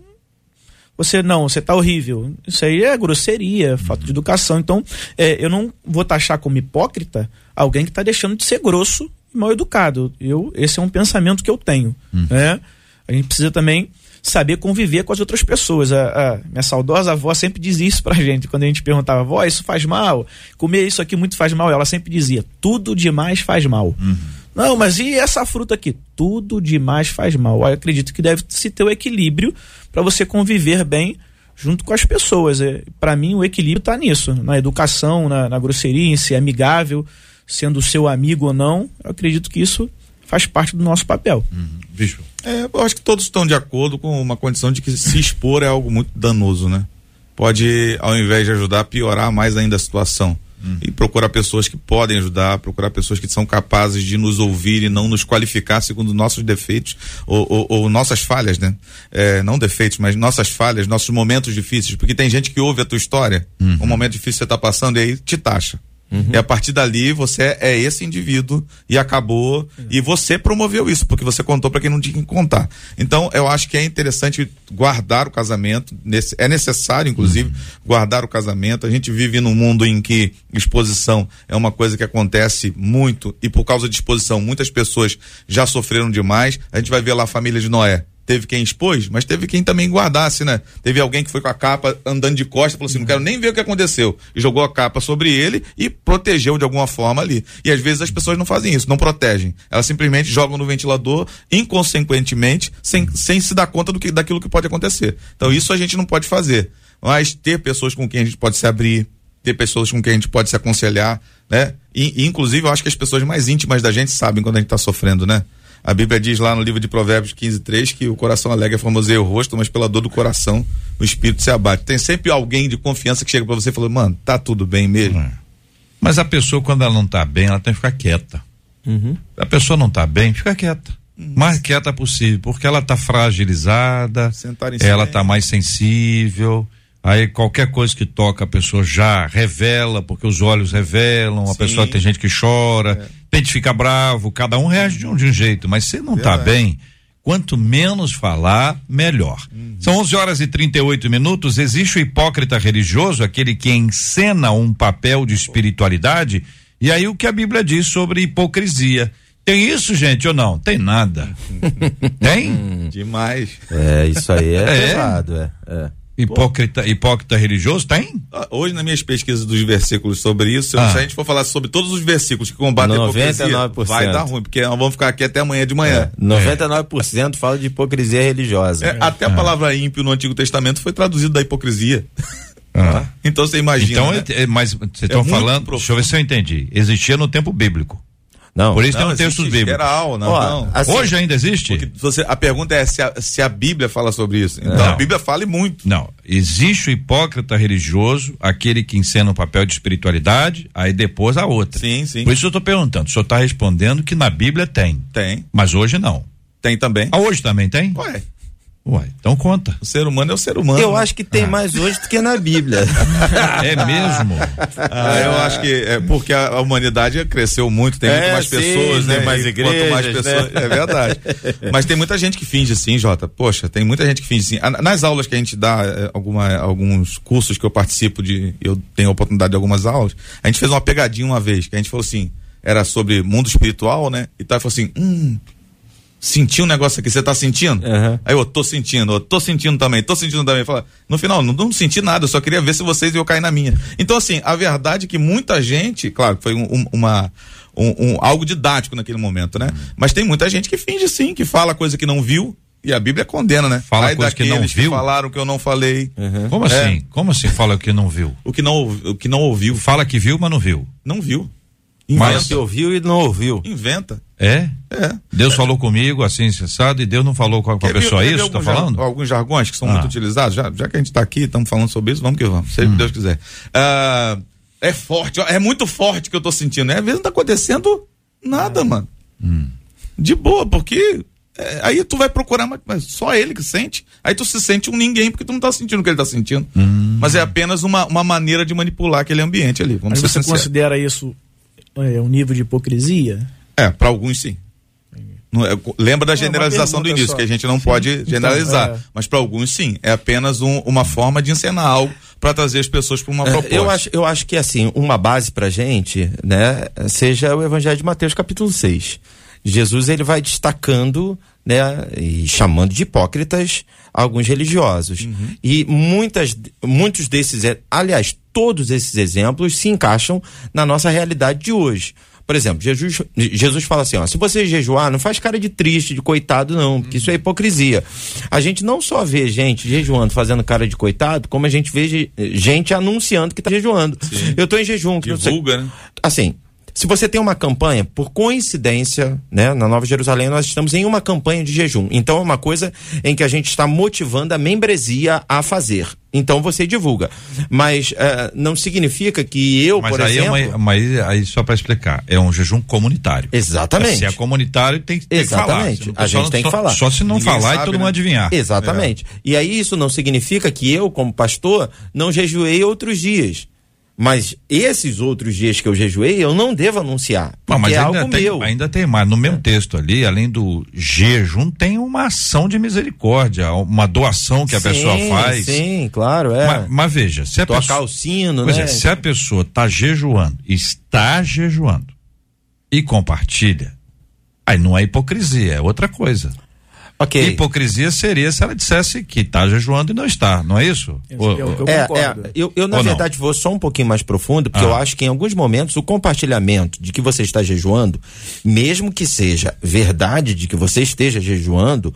Você não, você tá horrível. Isso aí é grosseria, falta de educação. Então, é, eu não vou taxar como hipócrita alguém que está deixando de ser grosso e mal educado. Eu, esse é um pensamento que eu tenho. Hum. Né? A gente precisa também saber conviver com as outras pessoas. A, a, minha saudosa avó sempre dizia isso pra gente, quando a gente perguntava, avó, isso faz mal? Comer isso aqui muito faz mal. Ela sempre dizia, tudo demais faz mal. Uhum. Não, mas e essa fruta aqui? Tudo demais faz mal. Eu acredito que deve se ter o equilíbrio para você conviver bem junto com as pessoas. É, para mim, o equilíbrio está nisso, na educação, na, na grosseria, em ser amigável, sendo seu amigo ou não. Eu acredito que isso faz parte do nosso papel. Uhum. É, eu acho que todos estão de acordo com uma condição de que se expor é algo muito danoso, né? Pode, ao invés de ajudar, piorar mais ainda a situação. Hum. E procurar pessoas que podem ajudar, procurar pessoas que são capazes de nos ouvir e não nos qualificar segundo nossos defeitos ou, ou, ou nossas falhas, né? É, não defeitos, mas nossas falhas, nossos momentos difíceis. Porque tem gente que ouve a tua história, uhum. um momento difícil que você está passando e aí te taxa. Uhum. E a partir dali você é esse indivíduo e acabou. Uhum. E você promoveu isso, porque você contou para quem não tinha que contar. Então eu acho que é interessante guardar o casamento. Nesse, é necessário, inclusive, uhum. guardar o casamento. A gente vive num mundo em que exposição é uma coisa que acontece muito. E por causa de exposição, muitas pessoas já sofreram demais. A gente vai ver lá a família de Noé teve quem expôs, mas teve quem também guardasse, né? Teve alguém que foi com a capa andando de costas, falou assim: não quero nem ver o que aconteceu. E jogou a capa sobre ele e protegeu de alguma forma ali. E às vezes as pessoas não fazem isso, não protegem. Elas simplesmente jogam no ventilador inconsequentemente, sem, sem se dar conta do que, daquilo que pode acontecer. Então isso a gente não pode fazer. Mas ter pessoas com quem a gente pode se abrir, ter pessoas com quem a gente pode se aconselhar, né? E, e inclusive eu acho que as pessoas mais íntimas da gente sabem quando a gente está sofrendo, né? A Bíblia diz lá no livro de Provérbios 15, 3 que o coração alegre formoseia o rosto, mas pela dor do coração o espírito se abate. Tem sempre alguém de confiança que chega para você e fala, mano, tá tudo bem mesmo. É. Mas a pessoa, quando ela não tá bem, ela tem que ficar quieta. Uhum. A pessoa não tá bem, fica quieta. Uhum. Mais quieta possível, porque ela tá fragilizada, ela tá mais sensível. Aí qualquer coisa que toca a pessoa já revela, porque os olhos revelam, a Sim. pessoa tem gente que chora, é repente fica bravo, cada um reage de um, de um jeito, mas se não está bem, quanto menos falar, melhor. Uhum. São 11 horas e 38 minutos. Existe o hipócrita religioso, aquele que encena um papel de espiritualidade. E aí o que a Bíblia diz sobre hipocrisia? Tem isso, gente, ou não? Tem nada. Tem? Demais. É, isso aí é, é. pesado, é. é. Hipócrita, hipócrita religioso tem? Ah, hoje, nas minhas pesquisas dos versículos sobre isso, ah. se a gente for falar sobre todos os versículos que combatem 99%. a hipocrisia, vai dar ruim, porque nós vamos ficar aqui até amanhã de manhã. É, 99% é. fala de hipocrisia religiosa. É, até a é. palavra ímpio no Antigo Testamento foi traduzida da hipocrisia. Ah. então você imagina. Então, né? É, mas vocês estão falando, profundo. deixa eu ver se eu entendi. Existia no tempo bíblico. Não. Por isso não, tem um texto bíblico. Geral, não, Ó, não. Assim, Hoje ainda existe? Você, a pergunta é se a, se a Bíblia fala sobre isso. Então não. a Bíblia fala e muito. Não. Existe o hipócrita religioso, aquele que encena um papel de espiritualidade, aí depois a outra. Sim, sim. Por isso eu estou perguntando. O senhor está respondendo que na Bíblia tem. Tem. Mas hoje não. Tem também. Ah, hoje também tem? Ué. Uai, então conta. O ser humano é o ser humano. Eu acho que tem ah. mais hoje do que na Bíblia. é mesmo? Ah, eu acho que é porque a, humanidade cresceu muito, tem é, muito mais sim, pessoas, né? Mais igrejas, quanto mais pessoas, né? é verdade. Mas tem muita gente que finge sim, Jota. Poxa, tem muita gente que finge sim. Nas aulas que a gente dá, é, alguma, alguns cursos que eu participo de, eu tenho a oportunidade de algumas aulas, a gente fez uma pegadinha uma vez, que a gente falou assim, era sobre mundo espiritual, né? E tal, falou assim, hum, senti um negócio aqui, você tá sentindo? Uhum. Aí eu tô sentindo, eu tô sentindo também, tô sentindo também. Fala, no final, não, não senti nada, eu só queria ver se vocês iam cair na minha. Então, assim, a verdade é que muita gente, claro, foi um, uma. Um, um, algo didático naquele momento, né? Uhum. Mas tem muita gente que finge sim, que fala coisa que não viu, e a Bíblia condena, né? Fala Ai coisa que não viu. Que falaram que eu não falei. Uhum. Como é. assim? Como assim fala o que não viu? O que não, o que não ouviu. Fala que viu, mas não viu. Não viu. Inventa. Mas que ouviu e não ouviu. Inventa. É? É. Deus é. falou comigo assim, cessado, e Deus não falou com a, com a pessoa quer isso, tá falando? alguns jargões que são ah. muito utilizados, já, já que a gente está aqui, estamos falando sobre isso, vamos que vamos, se hum. Deus quiser. Uh, é forte, é muito forte que eu tô sentindo. É, às vezes não tá acontecendo nada, mano. Hum. De boa, porque é, aí tu vai procurar, mas, mas, só ele que sente. Aí tu se sente um ninguém, porque tu não tá sentindo o que ele tá sentindo. Hum. Mas é apenas uma, uma maneira de manipular aquele ambiente ali. Vamos mas você sincero. considera isso é, um nível de hipocrisia? É, para alguns sim. É, lembra da é generalização do início, só. que a gente não sim. pode então, generalizar. Então, é. Mas para alguns, sim. É apenas um, uma forma de encenar algo para trazer as pessoas para uma é, proposta. Eu acho, eu acho que, assim, uma base para gente, né, seja o Evangelho de Mateus, capítulo 6. Jesus ele vai destacando né, e chamando de hipócritas alguns religiosos. Uhum. E muitas, muitos desses, aliás, todos esses exemplos se encaixam na nossa realidade de hoje. Por exemplo, Jesus, Jesus fala assim: ó, se você jejuar, não faz cara de triste, de coitado, não, porque isso é hipocrisia. A gente não só vê gente jejuando fazendo cara de coitado, como a gente vê ge- gente anunciando que tá jejuando. Eu tô em jejum, que não sei- Divulga, né? assim, se você tem uma campanha, por coincidência, né, na Nova Jerusalém nós estamos em uma campanha de jejum. Então é uma coisa em que a gente está motivando a membresia a fazer. Então você divulga. Mas eh, não significa que eu, Mas por aí, exemplo. é uma, mas aí só para explicar, é um jejum comunitário. Exatamente. Se é comunitário, tem, tem que falar. Exatamente. A gente tem que só- falar. Só se não Ninguém falar e sabe, todo né? mundo adivinhar. Exatamente. E aí isso não significa que eu, como pastor, não jejuei outros dias. Mas esses outros dias que eu jejuei, eu não devo anunciar. Não, mas é ainda algo tem, meu. ainda tem mais. No mesmo texto ali, além do jejum, tem uma ação de misericórdia, uma doação que a Sim, pessoa faz. Sim, claro, é. Mas, mas veja, se a Tocar pessoa, o sino, Pois né? é, se a pessoa está jejuando, está jejuando e compartilha, aí não é hipocrisia, é outra coisa. Ok. Hipocrisia seria se ela dissesse que está jejuando e não está, não é isso? Que eu ô, É, concordo. é, eu, eu na Ou não? verdade vou só um pouquinho mais profundo, porque Ah. eu acho que em alguns momentos o compartilhamento de que você está jejuando, mesmo que seja verdade de que você esteja jejuando,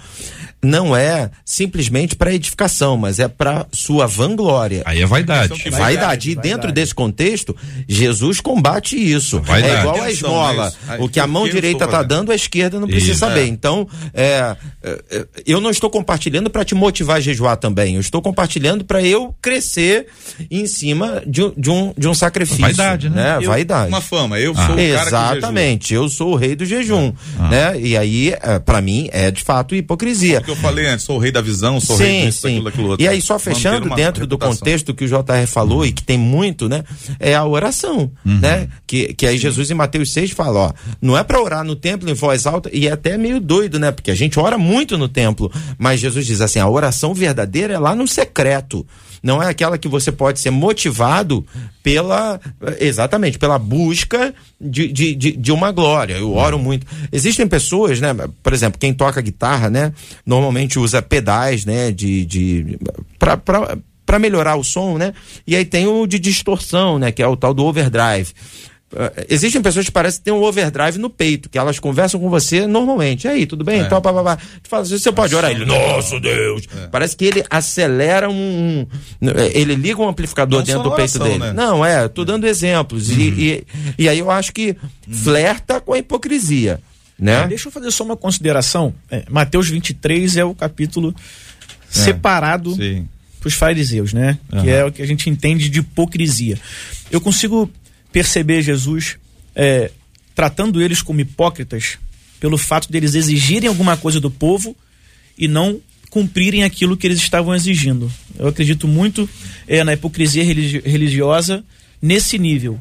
não é simplesmente para edificação, mas é para sua vanglória. Aí é vaidade. Questão que Vaidade. E dentro desse contexto, Jesus combate isso. Vaidade. É igual a esmola. O que a mão direita está dando, a esquerda não precisa Isso. saber. Então, é, é, é, eu não estou compartilhando para te motivar a jejuar também. Eu estou compartilhando para eu crescer em cima de, um- de um, de um sacrifício. Vaidade, né? Eu- Vaidade. Uma fama. Eu sou o cara que jejua. Exatamente, eu sou o rei do jejum, né? E aí, para mim, é de fato hipocrisia. Que eu falei antes, sou o rei da visão, sou o rei Sim, disso, sim. daquilo, daquilo outro. E aí, só fechando uma dentro do reputação. contexto que o JR falou e que tem muito, né? É a oração, né? Que, que aí Jesus em Mateus 6 fala, ó, não é para orar no templo em voz alta, e é até meio doido, né? Porque a gente ora muito no templo, mas Jesus diz assim, a oração verdadeira é lá no secreto. Não é aquela que você pode ser motivado pela, exatamente, pela busca de, de, de, de uma glória. Eu oro muito. Existem pessoas, né? Por exemplo, quem toca guitarra, né? Normalmente usa pedais, né? De, de, pra melhorar o som, né? E aí tem o de distorção, né? Que é o tal do overdrive. Uh, existem pessoas que parecem ter um overdrive no peito, que elas conversam com você normalmente. E aí, tudo bem? Então, pá, pá, pá. Tu fala, você pode orar? Ele, nossa Deus! Parece que ele acelera um. um- ele liga um amplificador Não dentro do peito oração, dele. né? Não, é, tô dando exemplos. E, e, e aí eu acho que flerta com a hipocrisia. Né? Deixa eu fazer só uma consideração. É, Mateus 23 é o capítulo separado Sim. para os fariseus, né? Que é o que a gente entende de hipocrisia. Eu consigo perceber Jesus é, tratando eles como hipócritas pelo fato deles exigirem alguma coisa do povo e não cumprirem aquilo que eles estavam exigindo. Eu acredito muito é, na hipocrisia religi- religiosa nesse nível,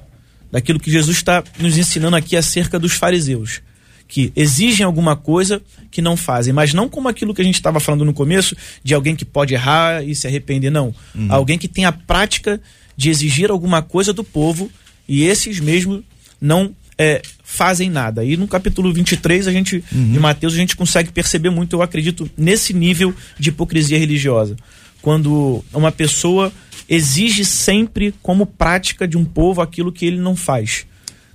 daquilo que Jesus está nos ensinando aqui acerca dos fariseus que exigem alguma coisa que não fazem, mas não como aquilo que a gente estava falando no começo, de alguém que pode errar e se arrepender, não. Alguém que tem a prática de exigir alguma coisa do povo e esses mesmo não é, fazem nada. E no capítulo 23 a gente, de Mateus a gente consegue perceber muito, eu acredito, nesse nível de hipocrisia religiosa. Quando uma pessoa exige sempre como prática de um povo aquilo que ele não faz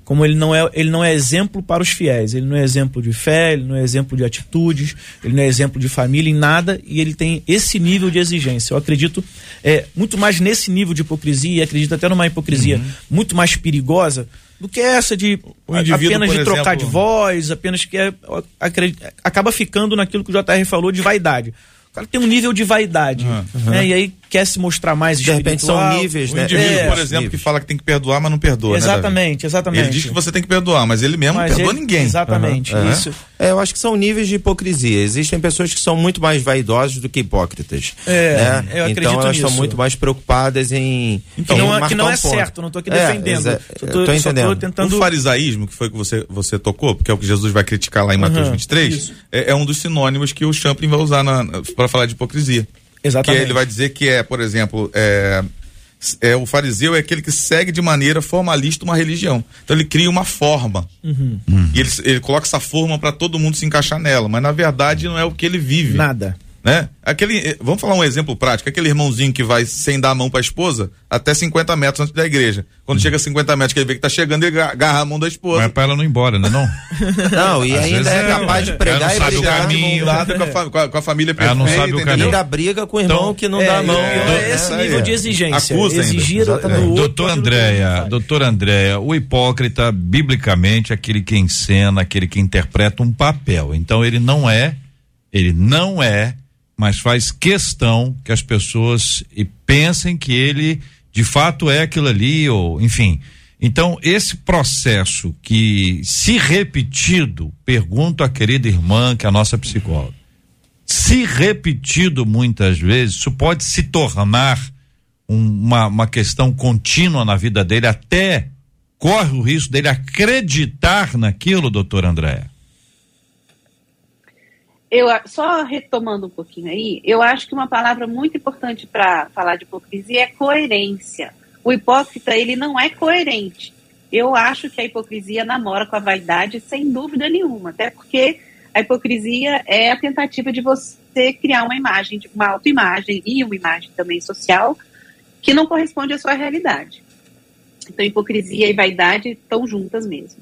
como ele não é ele não é exemplo para os fiéis. Ele não é exemplo de fé ele não é exemplo de atitudes ele não é exemplo de família em nada e ele tem esse nível de exigência. Eu acredito é, muito mais nesse nível de hipocrisia e acredito até numa hipocrisia muito mais perigosa do que essa de apenas de trocar exemplo- de voz apenas que é, acaba ficando naquilo que o JR falou de vaidade. O cara tem um nível de vaidade né? e aí quer se mostrar mais De repente são níveis, O né? indivíduo, É. por exemplo, que fala que tem que perdoar, mas não perdoa, né, exatamente exatamente Ele diz que você tem que perdoar, mas ele mesmo Mas não perdoa ele- ninguém. Exatamente. Aham. Isso. É, eu acho que são níveis de hipocrisia. Existem pessoas que são muito mais vaidosas do que hipócritas. É, né? eu acredito Então elas estão muito mais preocupadas em. Que em não, é- marcar que não um é ponto. certo, não estou aqui É, defendendo. Só eu tô, tô só tô entendendo. tentando. O farisaísmo, que foi que você, você tocou, porque é o que Jesus vai criticar lá em Mateus Aham, 23, isso. é, é um dos sinônimos que o Champlin vai usar para falar de hipocrisia. Exatamente. Que ele vai dizer que é, por exemplo, é, é, o fariseu é aquele que segue de maneira formalista uma religião. Então ele cria uma forma. Uhum. E ele, ele coloca essa forma para todo mundo se encaixar nela. Mas na verdade não é o que ele vive. Nada. Né? Aquele, eh, vamos falar um exemplo prático, aquele irmãozinho que vai sem dar a mão para a esposa até 50 metros antes da igreja. Quando chega a 50 metros que ele vê que tá chegando, ele agarra a mão da esposa. Mas é pra ela não ir embora, né não? Não, e Às ainda é é, capaz de pregar não e sabe o brigar. caminho. com, a, com a- com a família Ela não perfeita, sabe o caminho. Ainda briga com o irmão É, que não é, dá a mão. é, né? esse É, nível é. de exigência. Acusa. Exigir do outro Doutor Andréia, doutor Andréia, o hipócrita, biblicamente, aquele que encena, aquele que interpreta um papel. Então ele não é, ele não é, mas faz questão que as pessoas pensem que ele de fato é aquilo ali, ou enfim. Então, esse processo que, se repetido, pergunto à querida irmã, que é a nossa psicóloga, se repetido muitas vezes, isso pode se tornar um- uma, uma questão contínua na vida dele, até corre o risco dele acreditar naquilo, doutor André. Eu, só retomando um pouquinho aí, eu acho que uma palavra muito importante para falar de hipocrisia é coerência. O hipócrita, ele não é coerente. Eu acho que a hipocrisia namora com a vaidade sem dúvida nenhuma, até porque a hipocrisia é a tentativa de você criar uma imagem, uma autoimagem e uma imagem também social que não corresponde à sua realidade. Então, hipocrisia e vaidade estão juntas mesmo.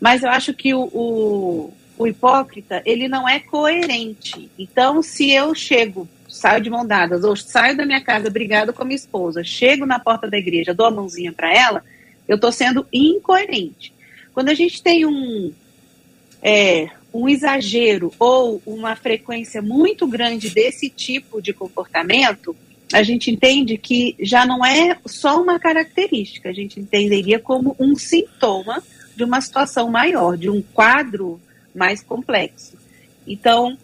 Mas eu acho que o, o, o hipócrita, ele não é coerente. Então, se eu chego, saio de mão dadas, ou saio da minha casa brigado com a minha esposa, chego na porta da igreja, dou a mãozinha para ela, eu estou sendo incoerente. Quando a gente tem um, é, um exagero ou uma frequência muito grande desse tipo de comportamento, a gente entende que já não é só uma característica, a gente entenderia como um sintoma de uma situação maior, de um quadro mais complexo. Então,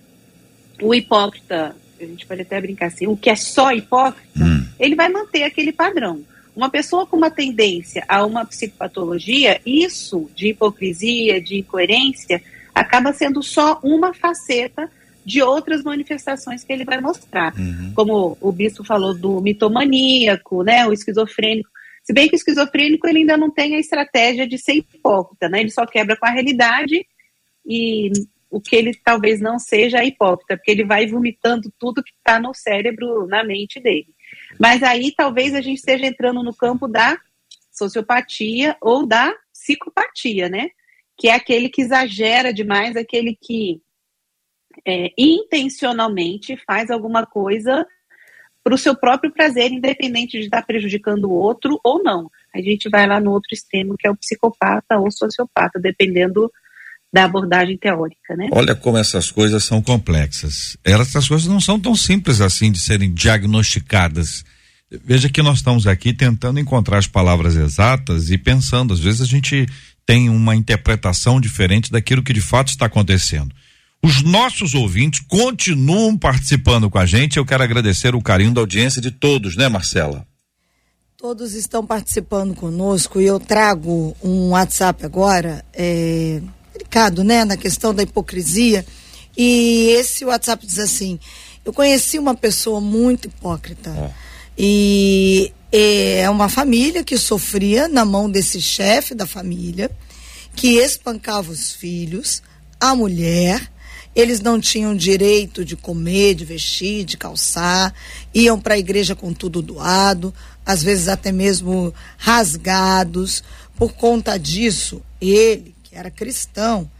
o hipócrita, a gente pode até brincar assim, o que é só hipócrita, ele vai manter aquele padrão. Uma pessoa com uma tendência a uma psicopatologia, isso de hipocrisia, de incoerência, acaba sendo só uma faceta de outras manifestações que ele vai mostrar. Como o bispo falou do mitomaníaco, né, o esquizofrênico. Se bem que o esquizofrênico ele ainda não tem a estratégia de ser hipócrita, né? Ele só quebra com a realidade e o que ele talvez não seja é hipócrita, porque ele vai vomitando tudo que está no cérebro, na mente dele. Mas aí talvez a gente esteja entrando no campo da sociopatia ou da psicopatia, né? Que é aquele que exagera demais, aquele que é, intencionalmente faz alguma coisa para o seu próprio prazer, independente de estar prejudicando o outro ou não. A gente vai lá no outro extremo, que é o psicopata ou sociopata, dependendo da abordagem teórica, né? Olha como essas coisas são complexas. Elas, essas coisas não são tão simples assim de serem diagnosticadas. Veja que nós estamos aqui tentando encontrar as palavras exatas e pensando, às vezes a gente tem uma interpretação diferente daquilo que de fato está acontecendo. Os nossos ouvintes continuam participando com a gente. Eu quero agradecer o carinho da audiência de todos, né, Marcela? Todos estão participando conosco e eu trago um WhatsApp agora, é, delicado, né, na questão da hipocrisia. E esse WhatsApp diz assim: Eu conheci uma pessoa muito hipócrita. E é uma família que sofria na mão desse chefe da família, que espancava os filhos, a mulher. Eles não tinham direito de comer, de vestir, de calçar, iam para a igreja com tudo doado, às vezes até mesmo rasgados. Por conta disso, ele, era cristão,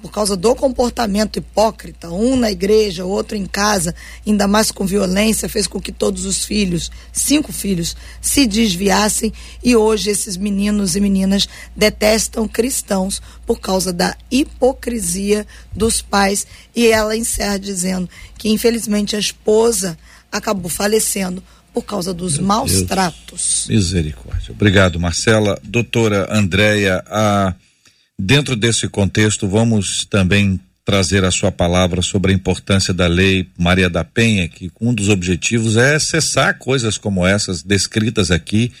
por causa do comportamento hipócrita, um na igreja, outro em casa, ainda mais com violência, fez com que todos os filhos, cinco filhos, se desviassem e hoje esses meninos e meninas detestam cristãos por causa da hipocrisia dos pais. E ela encerra dizendo que infelizmente a esposa acabou falecendo por causa dos maus Deus. tratos. Misericórdia. Obrigado, Marcela. Doutora Andréia, a, dentro desse contexto, vamos também trazer a sua palavra sobre a importância da lei Maria da Penha, que um dos objetivos é cessar coisas como essas descritas aqui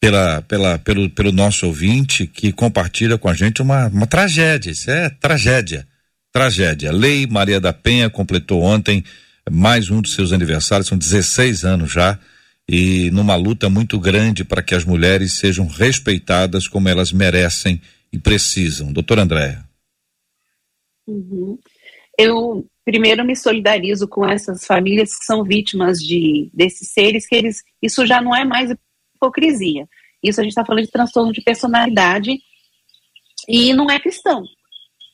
pela, pela, pelo, pelo nosso ouvinte que compartilha com a gente uma, uma tragédia. Isso é tragédia. Tragédia. Lei Maria da Penha completou ontem mais um dos seus aniversários, são 16 anos já, e numa luta muito grande para que as mulheres sejam respeitadas como elas merecem e precisam. Doutora Andréa. Uhum. Eu primeiro me solidarizo com essas famílias que são vítimas de desses seres que eles isso já não é mais hipocrisia. Isso a gente está falando de transtorno de personalidade e não é cristão.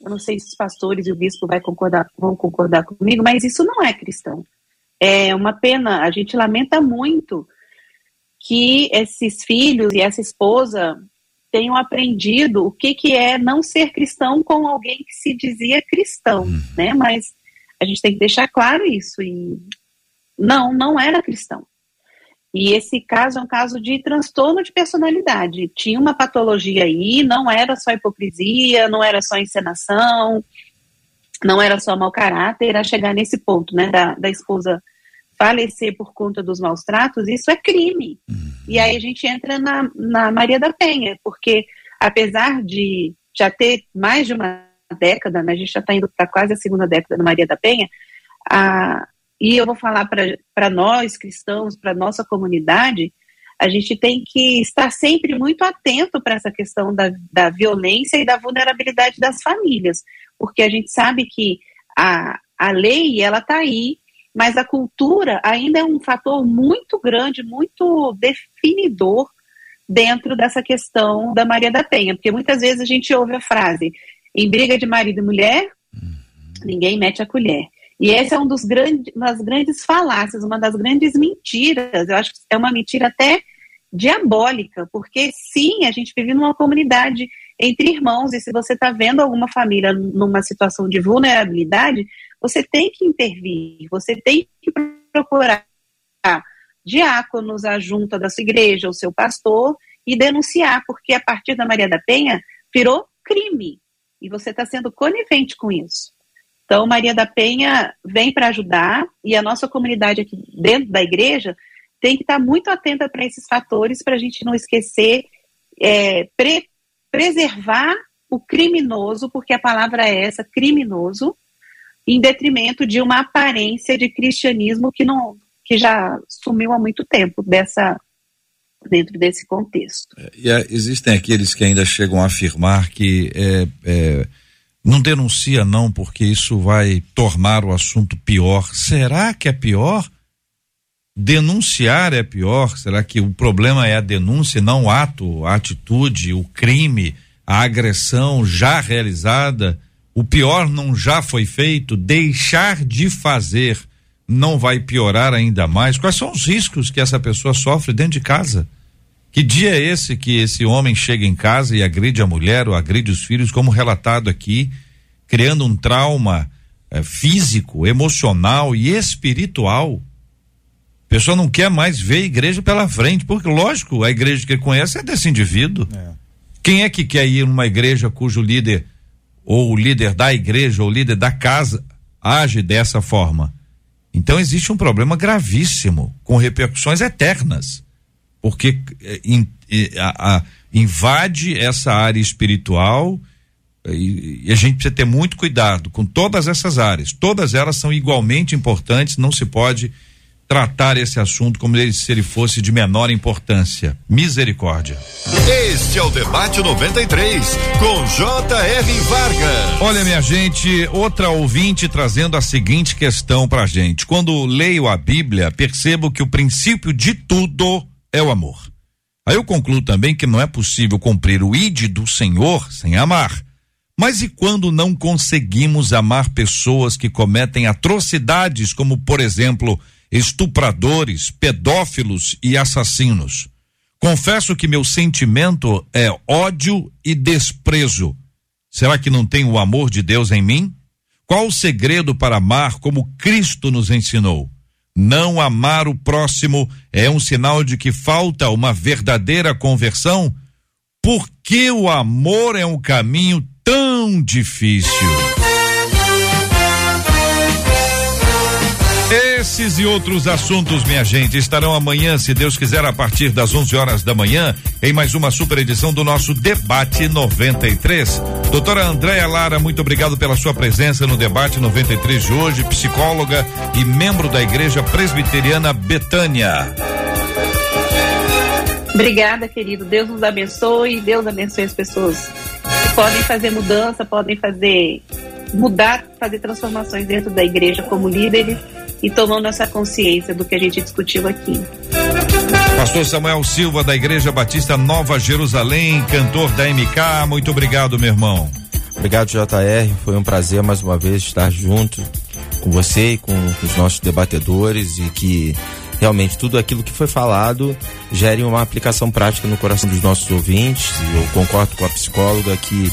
Eu não sei se os pastores e o bispo vai concordar, vão concordar comigo, mas isso não é cristão. É uma pena, a gente lamenta muito que esses filhos e essa esposa tenham aprendido o que, que é não ser cristão com alguém que se dizia cristão, uhum. né? Mas a gente tem que deixar claro isso. E não, não era cristão. E esse caso é um caso de transtorno de personalidade. Tinha uma patologia aí, não era só hipocrisia, não era só encenação, não era só mau caráter, a chegar nesse ponto, né, da, da esposa falecer por conta dos maus tratos, isso é crime. Uhum. E aí a gente entra na, na Maria da Penha, porque apesar de já ter mais de uma década, né, a gente já está indo para quase a segunda década da Maria da Penha, a, e eu vou falar para nós cristãos, para nossa comunidade, a gente tem que estar sempre muito atento para essa questão da, da violência e da vulnerabilidade das famílias, porque a gente sabe que a, a lei ela está aí mas a cultura ainda é um fator muito grande, muito definidor dentro dessa questão da Maria da Penha, porque muitas vezes a gente ouve a frase: em briga de marido e mulher, uhum. ninguém mete a colher. E essa é um dos grandes, uma das grandes falácias, uma das grandes mentiras. Eu acho que é uma mentira até diabólica, porque sim, a gente vive numa comunidade entre irmãos, e se você está vendo alguma família numa situação de vulnerabilidade, você tem que intervir, você tem que procurar diáconos, a junta da sua igreja, o seu pastor, e denunciar, porque a partir da Maria da Penha virou crime. E você está sendo conivente com isso. Então, Maria da Penha vem para ajudar, e a nossa comunidade aqui dentro da igreja tem que estar tá muito atenta para esses fatores, para a gente não esquecer, é, pre preservar o criminoso, porque a palavra é essa, criminoso, em detrimento de uma aparência de cristianismo que não que já sumiu há muito tempo dessa dentro desse contexto. É, e é, existem aqueles que ainda chegam a afirmar que é, é, não denuncia não porque isso vai tornar o assunto pior. Será que é pior? Denunciar é pior? Será que o problema é a denúncia, não o ato, a atitude, o crime, a agressão já realizada? O pior não já foi feito, deixar de fazer não vai piorar ainda mais? Quais são os riscos que essa pessoa sofre dentro de casa? Que dia é esse que esse homem chega em casa e agride a mulher ou agride os filhos, como relatado aqui, criando um trauma eh, físico, emocional e espiritual? A pessoa não quer mais ver a igreja pela frente, porque, lógico, a igreja que ele conhece é desse indivíduo. É. Quem é que quer ir numa igreja cujo líder ou o líder da igreja ou o líder da casa age dessa forma. Então existe um problema gravíssimo, com repercussões eternas, porque eh, in, a, a, invade essa área espiritual e, e a gente precisa ter muito cuidado com todas essas áreas. Todas elas são igualmente importantes, não se pode tratar esse assunto como se ele fosse de menor importância. Misericórdia. Este é o debate 93 com J.R. Vargas. Olha, minha gente, outra ouvinte trazendo a seguinte questão pra gente. Quando leio a Bíblia, percebo que o princípio de tudo é o amor. Aí eu concluo também que não é possível cumprir o ide do Senhor sem amar. Mas e quando não conseguimos amar pessoas que cometem atrocidades, como por exemplo, estupradores, pedófilos e assassinos. Confesso que meu sentimento é ódio e desprezo. Será que não tenho o amor de Deus em mim? Qual o segredo para amar como Cristo nos ensinou? Não amar o próximo é um sinal de que falta uma verdadeira conversão? Por que o amor é um caminho tão difícil? Esses e outros assuntos, minha gente, estarão amanhã, se Deus quiser, a partir das 11 horas da manhã, em mais uma super edição do nosso Debate 93. Doutora Andréia Lara, muito obrigado pela sua presença no Debate 93 de hoje, psicóloga e membro da Igreja Presbiteriana Betânia. Obrigada, querido. Deus nos abençoe, Deus abençoe as pessoas que podem fazer mudança, podem fazer mudar, fazer transformações dentro da igreja como líderes e tomando essa consciência do que a gente discutiu aqui. Pastor Samuel Silva, da Igreja Batista Nova Jerusalém, cantor da MK, muito obrigado, meu irmão. Obrigado, JR. Foi um prazer mais uma vez estar junto com você e com, com os nossos debatedores e que realmente tudo aquilo que foi falado gere uma aplicação prática no coração dos nossos ouvintes. E eu concordo com a psicóloga que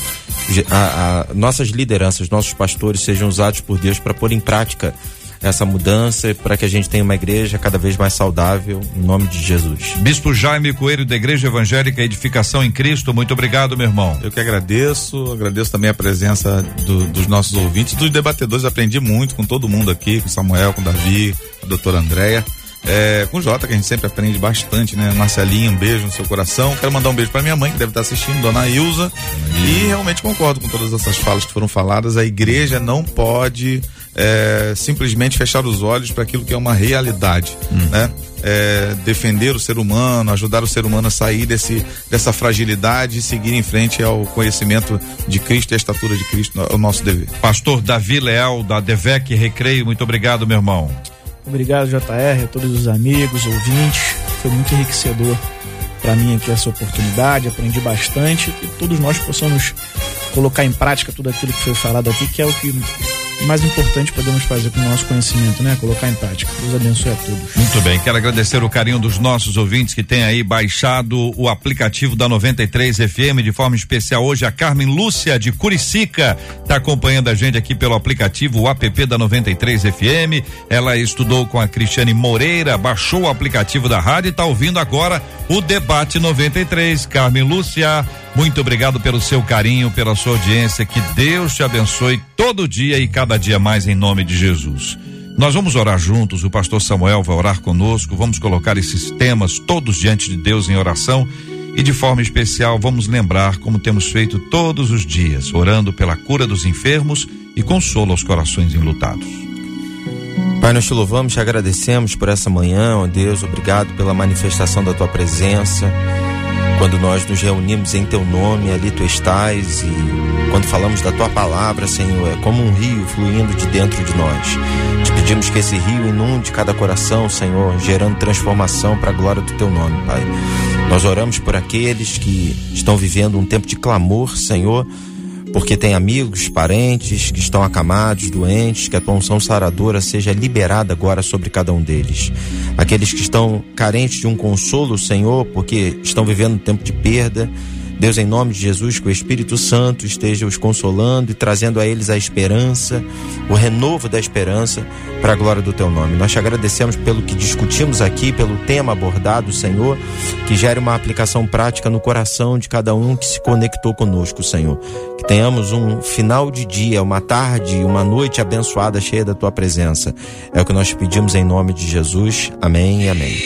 a, a, nossas lideranças, nossos pastores sejam usados por Deus para pôr em prática essa mudança para que a gente tenha uma igreja cada vez mais saudável, em nome de Jesus. Bispo Jaime Coelho da Igreja Evangélica Edificação em Cristo, muito obrigado, meu irmão. Eu que agradeço, agradeço também a presença do, dos nossos ouvintes, dos debatedores, aprendi muito com todo mundo aqui, com Samuel, com Davi, com a doutora Andréia. É, com o Jota, que a gente sempre aprende bastante, né? Marcelinho, um beijo no seu coração. Quero mandar um beijo para minha mãe, que deve estar assistindo, dona Ilza. E realmente concordo com todas essas falas que foram faladas. A igreja não pode é, simplesmente fechar os olhos para aquilo que é uma realidade, hum. né? É, defender o ser humano, ajudar o ser humano a sair desse, dessa fragilidade e seguir em frente ao conhecimento de Cristo e a estatura de Cristo, é o nosso dever. Pastor Davi Leal, da Devec Recreio, muito obrigado, meu irmão. Obrigado, JR, a todos os amigos, ouvintes. Foi muito enriquecedor para mim aqui essa oportunidade, aprendi bastante e todos nós possamos colocar em prática tudo aquilo que foi falado aqui, que é o que mais importante podemos fazer com o nosso conhecimento, né? Colocar em prática. Deus abençoe a todos. Muito bem, quero agradecer o carinho dos nossos ouvintes que têm aí baixado o aplicativo da 93 FM de forma especial hoje a Carmen Lúcia de Curicica está acompanhando a gente aqui pelo aplicativo o app da 93 FM. Ela estudou com a Cristiane Moreira, baixou o aplicativo da rádio e está ouvindo agora o debate 93. Carmen Lúcia, muito obrigado pelo seu carinho, pela sua audiência. Que Deus te abençoe todo dia e cada dia mais em nome de Jesus. Nós vamos orar juntos, o pastor Samuel vai orar conosco, vamos colocar esses temas todos diante de Deus em oração e de forma especial vamos lembrar como temos feito todos os dias, orando pela cura dos enfermos e consolo aos corações enlutados. Pai, nós te louvamos, te agradecemos por essa manhã, ó Deus, obrigado pela manifestação da tua presença. Quando nós nos reunimos em teu nome, ali tu estás, e quando falamos da tua palavra, Senhor, é como um rio fluindo de dentro de nós. Te pedimos que esse rio inunde cada coração, Senhor, gerando transformação para a glória do teu nome, Pai. Nós oramos por aqueles que estão vivendo um tempo de clamor, Senhor porque tem amigos, parentes que estão acamados, doentes, que a tua unção saradora seja liberada agora sobre cada um deles. Aqueles que estão carentes de um consolo, Senhor, porque estão vivendo um tempo de perda, Deus, em nome de Jesus, que o Espírito Santo esteja os consolando e trazendo a eles a esperança, o renovo da esperança para a glória do teu nome. Nós te agradecemos pelo que discutimos aqui, pelo tema abordado, Senhor, que gere uma aplicação prática no coração de cada um que se conectou conosco, Senhor. Que tenhamos um final de dia, uma tarde, uma noite abençoada, cheia da tua presença. É o que nós pedimos em nome de Jesus. Amém e amém.